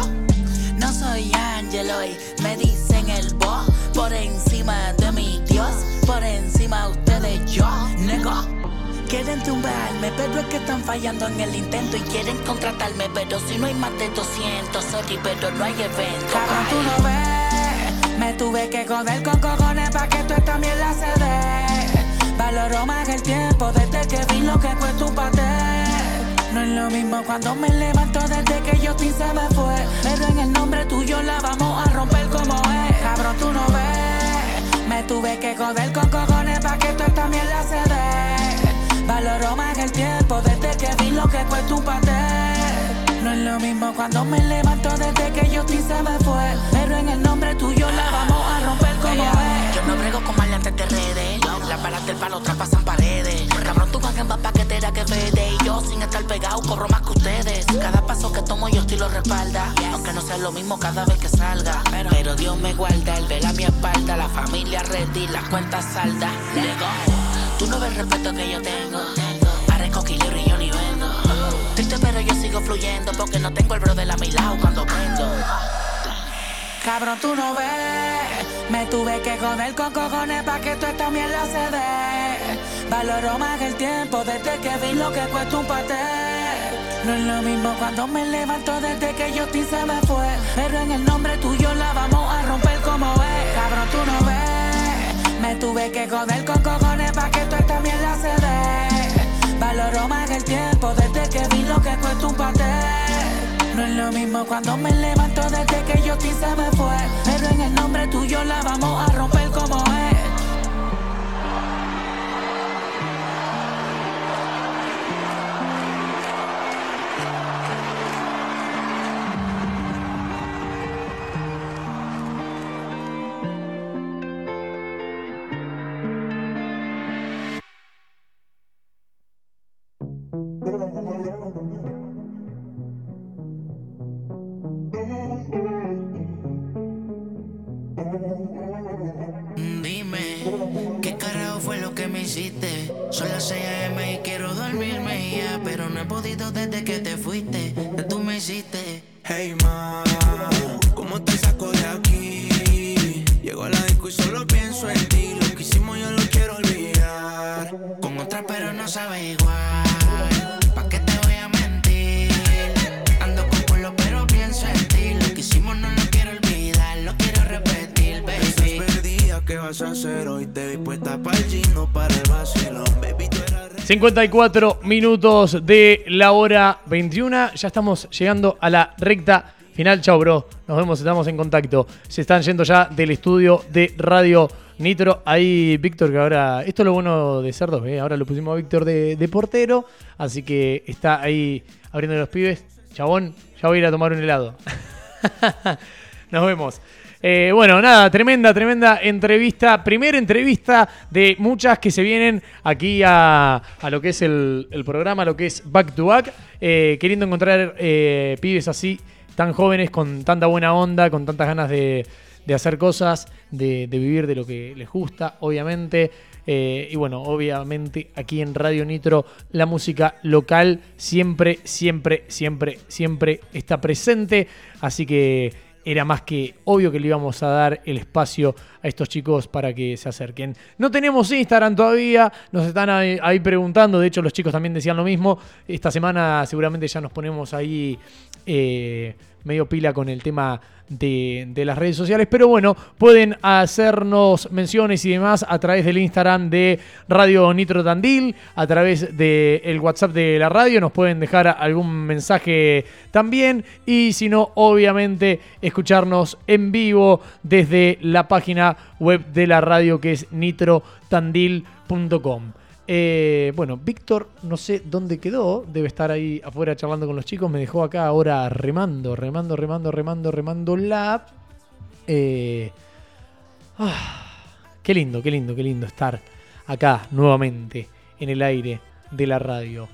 No soy ángel hoy, me dicen el bo Por encima de Dios, por encima ustedes yo, nego Quieren tumbarme, pero es que están fallando en el intento Y quieren contratarme, pero si no hay más de 200 Sorry, pero no hay evento Cabrón, tú no ves. Me tuve que joder con cojones pa' que tú mierda se dé. Valoro más el tiempo desde que vi lo que cuesta un paté. No es lo mismo cuando me levanto desde que yo se me fue. Pero en el nombre tuyo la vamos a romper como es. Cabrón, tú no ves. Me tuve que joder con cojones pa' que tú también la se dé. Valoro más el tiempo desde que vi lo que cuesta un paté. No es lo mismo cuando me levanto desde que yo se me fue. Pero en el nombre tuyo la vamos a romper como es. Yo no brego con maleantes de redes. Las balas del palo traspasan paredes. Cabrón, tú vas en paquetera que vede. Sin estar pegado corro más que ustedes. Cada paso que tomo yo estoy lo respalda. Aunque no sea lo mismo cada vez que salga. Pero Dios me guarda, él vela a mi espalda. La familia ready, las cuentas saldas. Lego. Tú no ves el respeto que yo tengo. Parezco equilibrio y yo ni vendo. Triste pero yo sigo fluyendo porque no tengo el brother a mi lado cuando prendo. Cabrón, tú no ves. Me tuve que joder con cojones pa' que tú también la se dé. Valoro más el tiempo desde que vi lo que cuesta un paté. No es lo mismo cuando me levanto desde que yo se me fue. Pero en el nombre tuyo la vamos a romper como es. Cabrón, tú no ves. Me tuve que joder con cojones pa' que tú también la se. Valoro más el tiempo desde que vi lo que cuesta un paté. No es lo mismo cuando me levanto desde que yo se me fue. Pero en el nombre tuyo la vamos a romper como es. Podido desde que te fuiste. Que tú me hiciste. Hey ma, ¿cómo te saco de aquí? Llego a la disco y solo pienso en ti. Lo que hicimos yo lo quiero olvidar. Con otra, pero no sabe igual. ¿Pa' qué te voy a mentir? Ando con culo, pero pienso en ti. Lo que hicimos no lo quiero olvidar, lo quiero repetir, Estás baby. perdida, ¿qué vas a hacer hoy? Te vi puesta para el gino, para el vacilón. Baby, tú eras 54 minutos de la hora 21. Ya estamos llegando a la recta final. Chao, bro. Nos vemos, estamos en contacto. Se están yendo ya del estudio de Radio Nitro. Ahí, Víctor, que ahora. Esto es lo bueno de ser dos, ¿eh? Ahora lo pusimos a Víctor de portero. Así que está ahí abriendo los pibes. Chabón, ya voy a ir a tomar un helado. Nos vemos. Eh, bueno, nada, tremenda, tremenda entrevista. Primera entrevista de muchas que se vienen aquí a, a lo que es el, programa, lo que es Back to Back. eh, queriendo encontrar eh, pibes así, tan jóvenes, con tanta buena onda, con tantas ganas de, de hacer cosas, de, de vivir de lo que les gusta, obviamente. Y bueno, obviamente aquí en Radio Nitro la música local siempre, siempre, siempre, siempre está presente. Así que era más que obvio que le íbamos a dar el espacio a estos chicos para que se acerquen. No tenemos Instagram todavía, nos están ahí, preguntando, de hecho los chicos también decían lo mismo. Esta semana seguramente ya nos ponemos ahí eh, medio pila con el tema de, las redes sociales, pero bueno, pueden hacernos menciones y demás a través del Instagram de Radio Nitro Tandil, a través del WhatsApp de la radio, nos pueden dejar algún mensaje también y si no, obviamente escucharnos en vivo desde la página web de la radio que es nitrotandil.com. Eh, bueno, Víctor, no sé dónde quedó, debe estar ahí afuera charlando con los chicos, me dejó acá ahora remando, remando, remando, remando, remando la... Eh, ah, qué lindo, qué lindo, qué lindo estar acá nuevamente en el aire de la radio.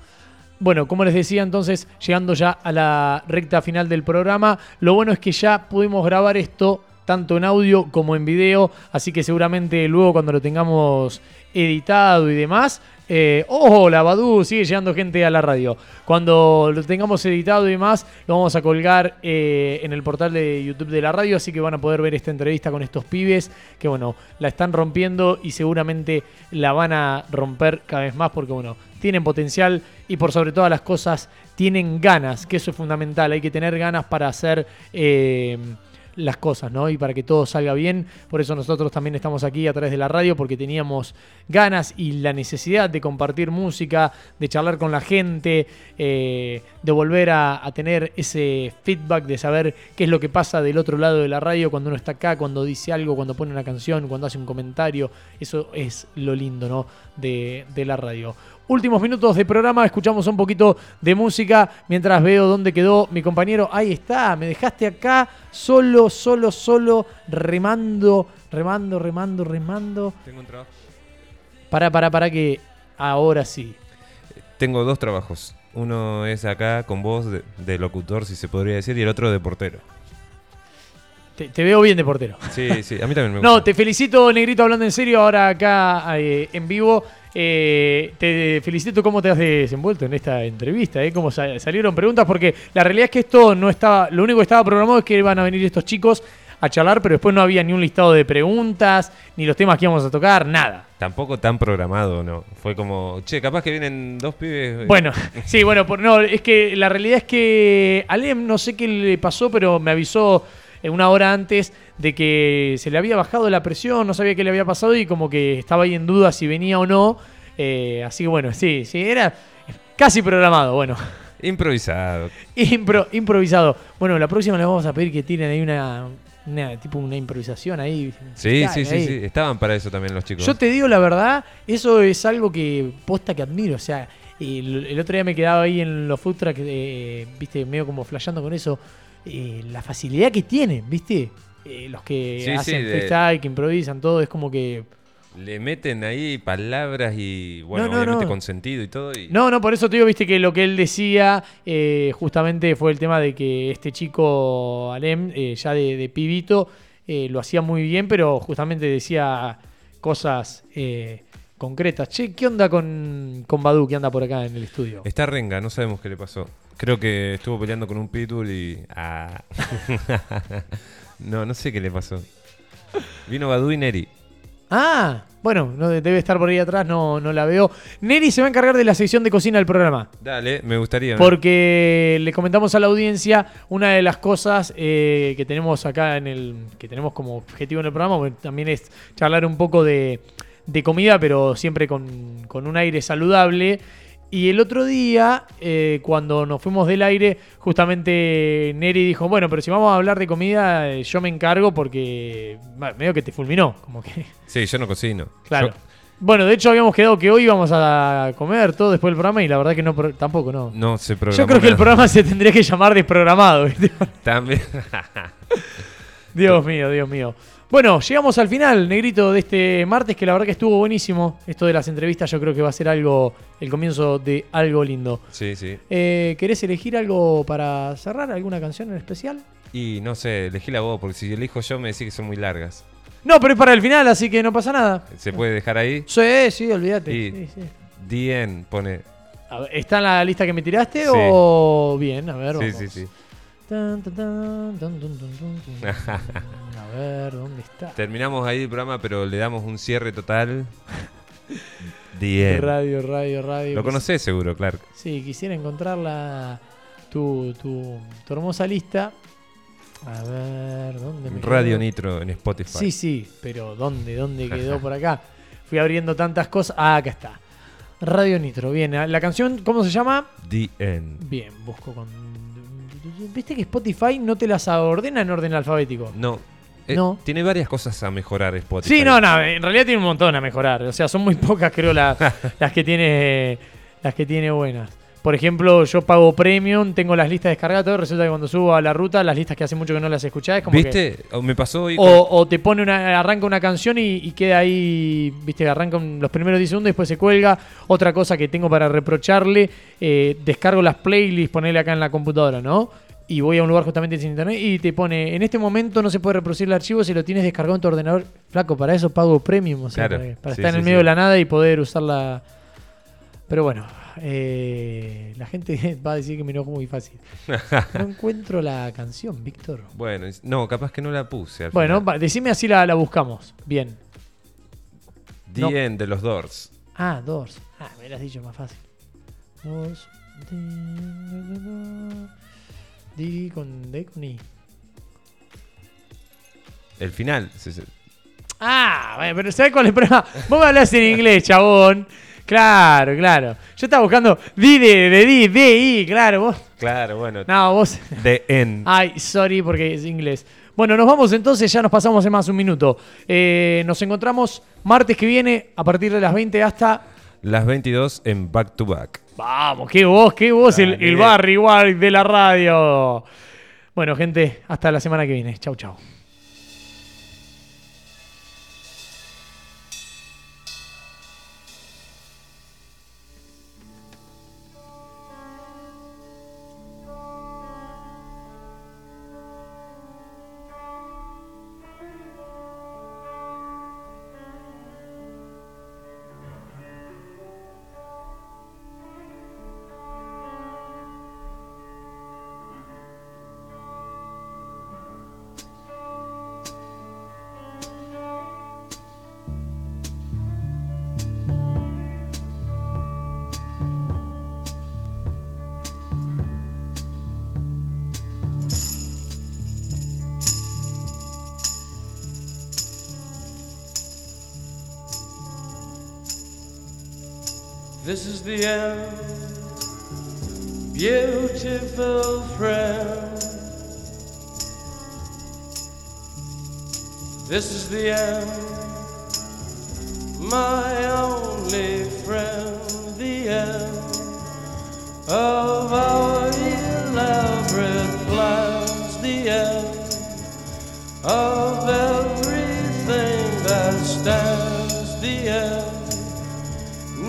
Bueno, como les decía entonces, llegando ya a la recta final del programa, lo bueno es que ya pudimos grabar esto tanto en audio como en video, así que seguramente luego cuando lo tengamos editado y demás, eh, ¡oh, la Badu! Sigue llegando gente a la radio. Cuando lo tengamos editado y demás, lo vamos a colgar eh, en el portal de YouTube de la radio, así que van a poder ver esta entrevista con estos pibes que, bueno, la están rompiendo y seguramente la van a romper cada vez más porque, bueno, tienen potencial y por sobre todas las cosas tienen ganas, que eso es fundamental. Hay que tener ganas para hacer eh, las cosas, ¿no? Y para que todo salga bien. Por eso nosotros también estamos aquí a través de la radio, porque teníamos ganas y la necesidad de compartir música, de charlar con la gente, eh, de volver a, a tener ese feedback, de saber qué es lo que pasa del otro lado de la radio cuando uno está acá, cuando dice algo, cuando pone una canción, cuando hace un comentario. Eso es lo lindo, ¿no? De, de la radio. Últimos minutos de programa, escuchamos un poquito de música mientras veo dónde quedó mi compañero. Ahí está, me dejaste acá solo, solo, solo, remando, remando, remando, remando. Tengo un trabajo. Para, para, para que ahora sí. Tengo dos trabajos. Uno es acá con voz de, de locutor, si se podría decir, y el otro de portero. Te, te veo bien de portero. Sí, sí, a mí también me gusta. No, te felicito, Negrito, hablando en serio, ahora acá eh, en vivo. Eh, te felicito cómo te has desenvuelto en esta entrevista, eh, cómo sa- salieron preguntas, porque la realidad es que esto no estaba, lo único que estaba programado es que iban a venir estos chicos a charlar, pero después no había ni un listado de preguntas, ni los temas que íbamos a tocar, nada. Tampoco tan programado, ¿no? Fue como, che, capaz que vienen dos pibes. Bueno, sí, bueno, por, no, es que la realidad es que Alem no sé qué le pasó, pero me avisó eh, una hora antes de que se le había bajado la presión, no sabía qué le había pasado y como que estaba ahí en duda si venía o no. Eh, así que bueno, sí, sí, era casi programado, bueno. Improvisado. Impro- improvisado. Bueno, la próxima le vamos a pedir que tiren ahí una, una- tipo una improvisación ahí. Sí, sí, sí, ahí. sí. Estaban para eso también los chicos. Yo te digo la verdad, eso es algo que posta que admiro. O sea, el, el otro día me quedaba ahí en los food trucks, eh, viste, medio como flasheando con eso. Eh, la facilidad que tienen, viste. Eh, los que Sí, hacen sí, de- freestyle, que improvisan, todo, es como que. Le meten ahí palabras y, bueno, No, no, obviamente no. con sentido y todo. Y... No, no, por eso te digo, viste, que lo que él decía eh, justamente fue el tema de que este chico, Alem, eh, ya de, de pibito, eh, lo hacía muy bien, pero justamente decía cosas concretas. Che, ¿qué onda con, con Badu que anda por acá en el estudio? Está renga, no sabemos qué le pasó. Creo que estuvo peleando con un pitbull y. Ah. no, no sé qué le pasó. Vino Badu y Neri. Ah, bueno, no, debe estar por ahí atrás, no, no la veo. Neri se va a encargar de la sección de cocina del programa. Dale, me gustaría. ¿no? Porque le comentamos a la audiencia una de las cosas eh, que tenemos acá en el. que tenemos como objetivo en el programa, también es charlar un poco de, de comida, pero siempre con, con un aire saludable. Y el otro día, eh, cuando nos fuimos del aire, justamente Neri dijo, bueno, pero si vamos a hablar de comida, eh, yo me encargo porque bueno, medio que te fulminó, como que... Sí, yo no cocino. Claro. Yo- Bueno, de hecho habíamos quedado que hoy íbamos a comer todo después del programa y la verdad que no, tampoco no. no se programó Yo creo que el programa se tendría que llamar desprogramado. ¿viste? También. Dios mío, Dios mío. Bueno, llegamos al final, negrito, de este martes, que la verdad que estuvo buenísimo. Esto de las entrevistas yo creo que va a ser algo, el comienzo de algo lindo. sí, sí. Eh, ¿Querés elegir algo para cerrar? ¿Alguna canción en especial? Y no sé, elegí la vos, porque si elijo yo me decís que son muy largas. No, pero es para el final, así que no pasa nada. ¿Se puede dejar ahí? Sí, sí, olvídate. Y Sí, sí. DN pone. A ver, ¿Está en la lista que me tiraste Sí. o bien? A ver, Sí, vamos. sí, sí. Tan, tan, tan, tan, A ver, ¿dónde está? Terminamos ahí el programa, pero le damos un cierre total. DN. Radio, radio, radio. Lo conocés seguro, Clark. Sí, quisiera encontrar la, tu, tu, tu hermosa lista. A ver, ¿dónde me Radio quedó? Nitro en Spotify. Sí, sí, pero ¿dónde? ¿Dónde quedó por acá? Fui abriendo tantas cosas. Ah, acá está. Radio Nitro, bien. La canción, ¿cómo se llama? DN. Bien, busco con... ¿Viste que Spotify no te las ordena en orden alfabético? No. Eh, No. Tiene varias cosas a mejorar Spotify. Sí, no, no, en realidad tiene un montón a mejorar. O sea, son muy pocas, creo, la- las que tiene las que tiene buenas. Por ejemplo, yo pago premium, tengo las listas descargadas, todo, resulta que cuando subo a la ruta, las listas que hace mucho que no las escuchás, es como que- ¿Viste? O Me pasó hoy. o, con- o te pone una, arranca una canción y, y queda ahí, viste, arranca los primeros 10 segundos y después se cuelga. Otra cosa que tengo para reprocharle, eh, descargo las playlists, ponele acá en la computadora, ¿no? Y voy a un lugar justamente sin internet y te pone, en este momento no se puede reproducir el archivo si lo tienes descargado en tu ordenador. Flaco, para eso pago premium, o sea, Claro, para, para sí, estar en el medio sí. de la nada y poder usarla. Pero bueno, eh, la gente va a decir que me enojo muy fácil. No encuentro la canción, Víctor. Bueno, no, capaz que no la puse. al Bueno, final. decime así la, la buscamos. Bien. no. DN de los Doors. Ah, Doors. Ah, me hubieras dicho más fácil. Doors. Di con D con I. El final. Ah, bueno, pero ¿sabes cuál es el problema? Vos me hablas en inglés, chabón. Claro, claro. Yo estaba buscando di de, de di, de i, claro, vos. Claro, bueno. No, vos. The End. Ay, sorry porque es inglés. Bueno, nos vamos entonces, ya nos pasamos en más un minuto. Eh, nos encontramos martes que viene a partir de las 20 hasta... Las 22 en Back to Back. Vamos, qué voz, qué voz, el, el Barry White de la radio. Bueno, gente, hasta la semana que viene. Chau, chau. Beautiful friend. This is the end, my only friend. The end of our elaborate plans. The end of everything that stands. The end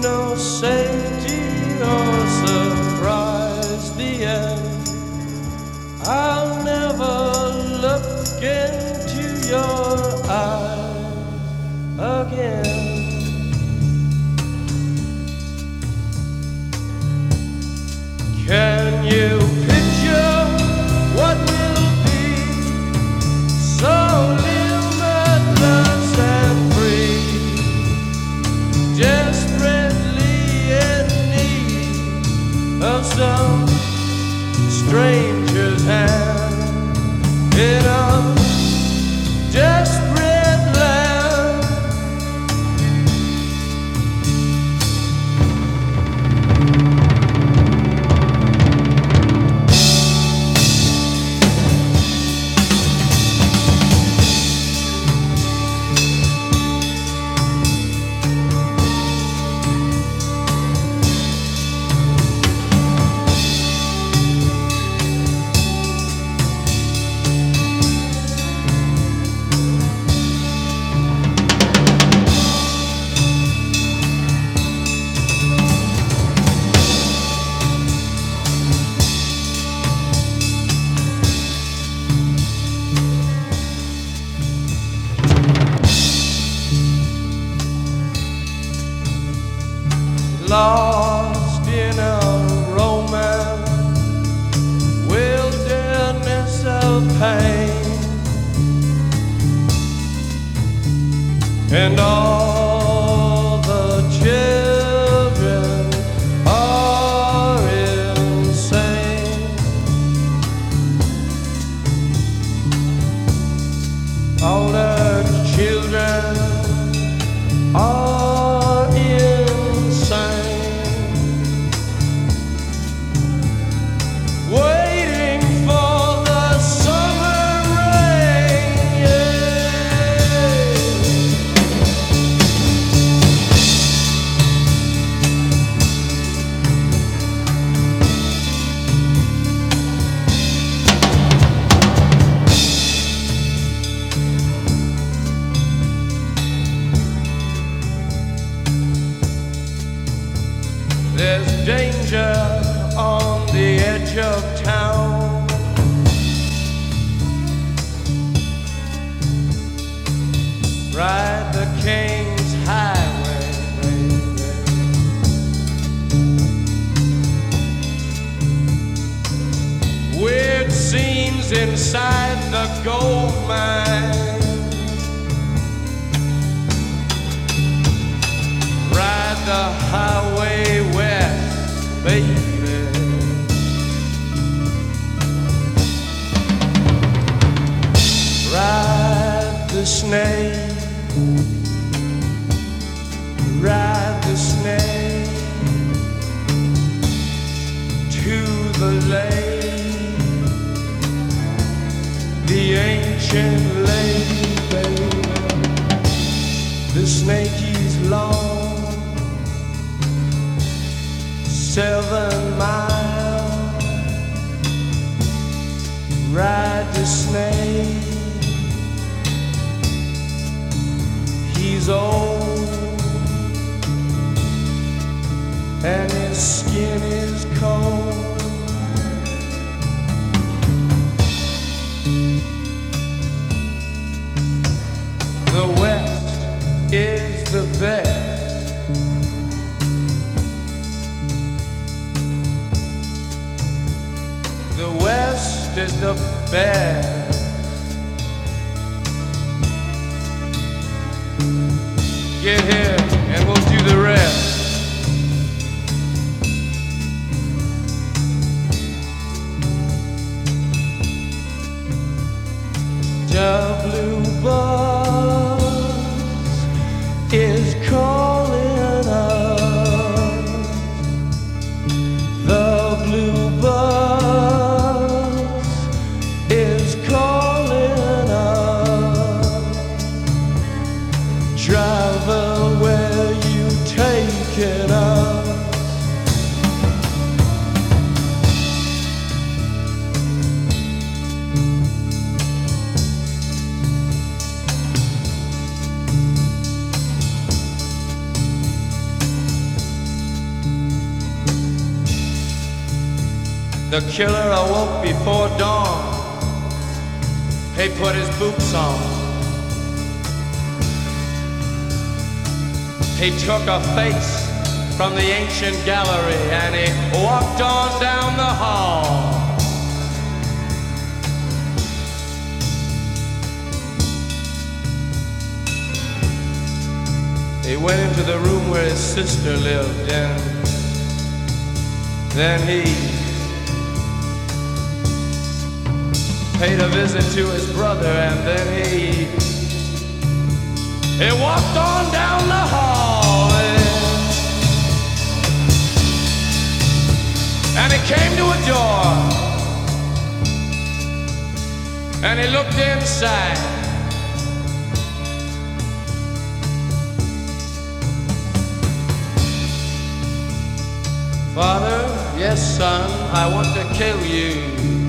no safety or surprise. The end. I'll never look into your eyes again. Can you stranger's hand and his skin is cold. The West is the best. The West is the best. Get took a face from the ancient gallery and he walked on down the hall. He went into the room where his sister lived and then he paid a visit to his brother and then he he walked on down the hall came to a door. And he looked inside. Father, yes son, I want to kill you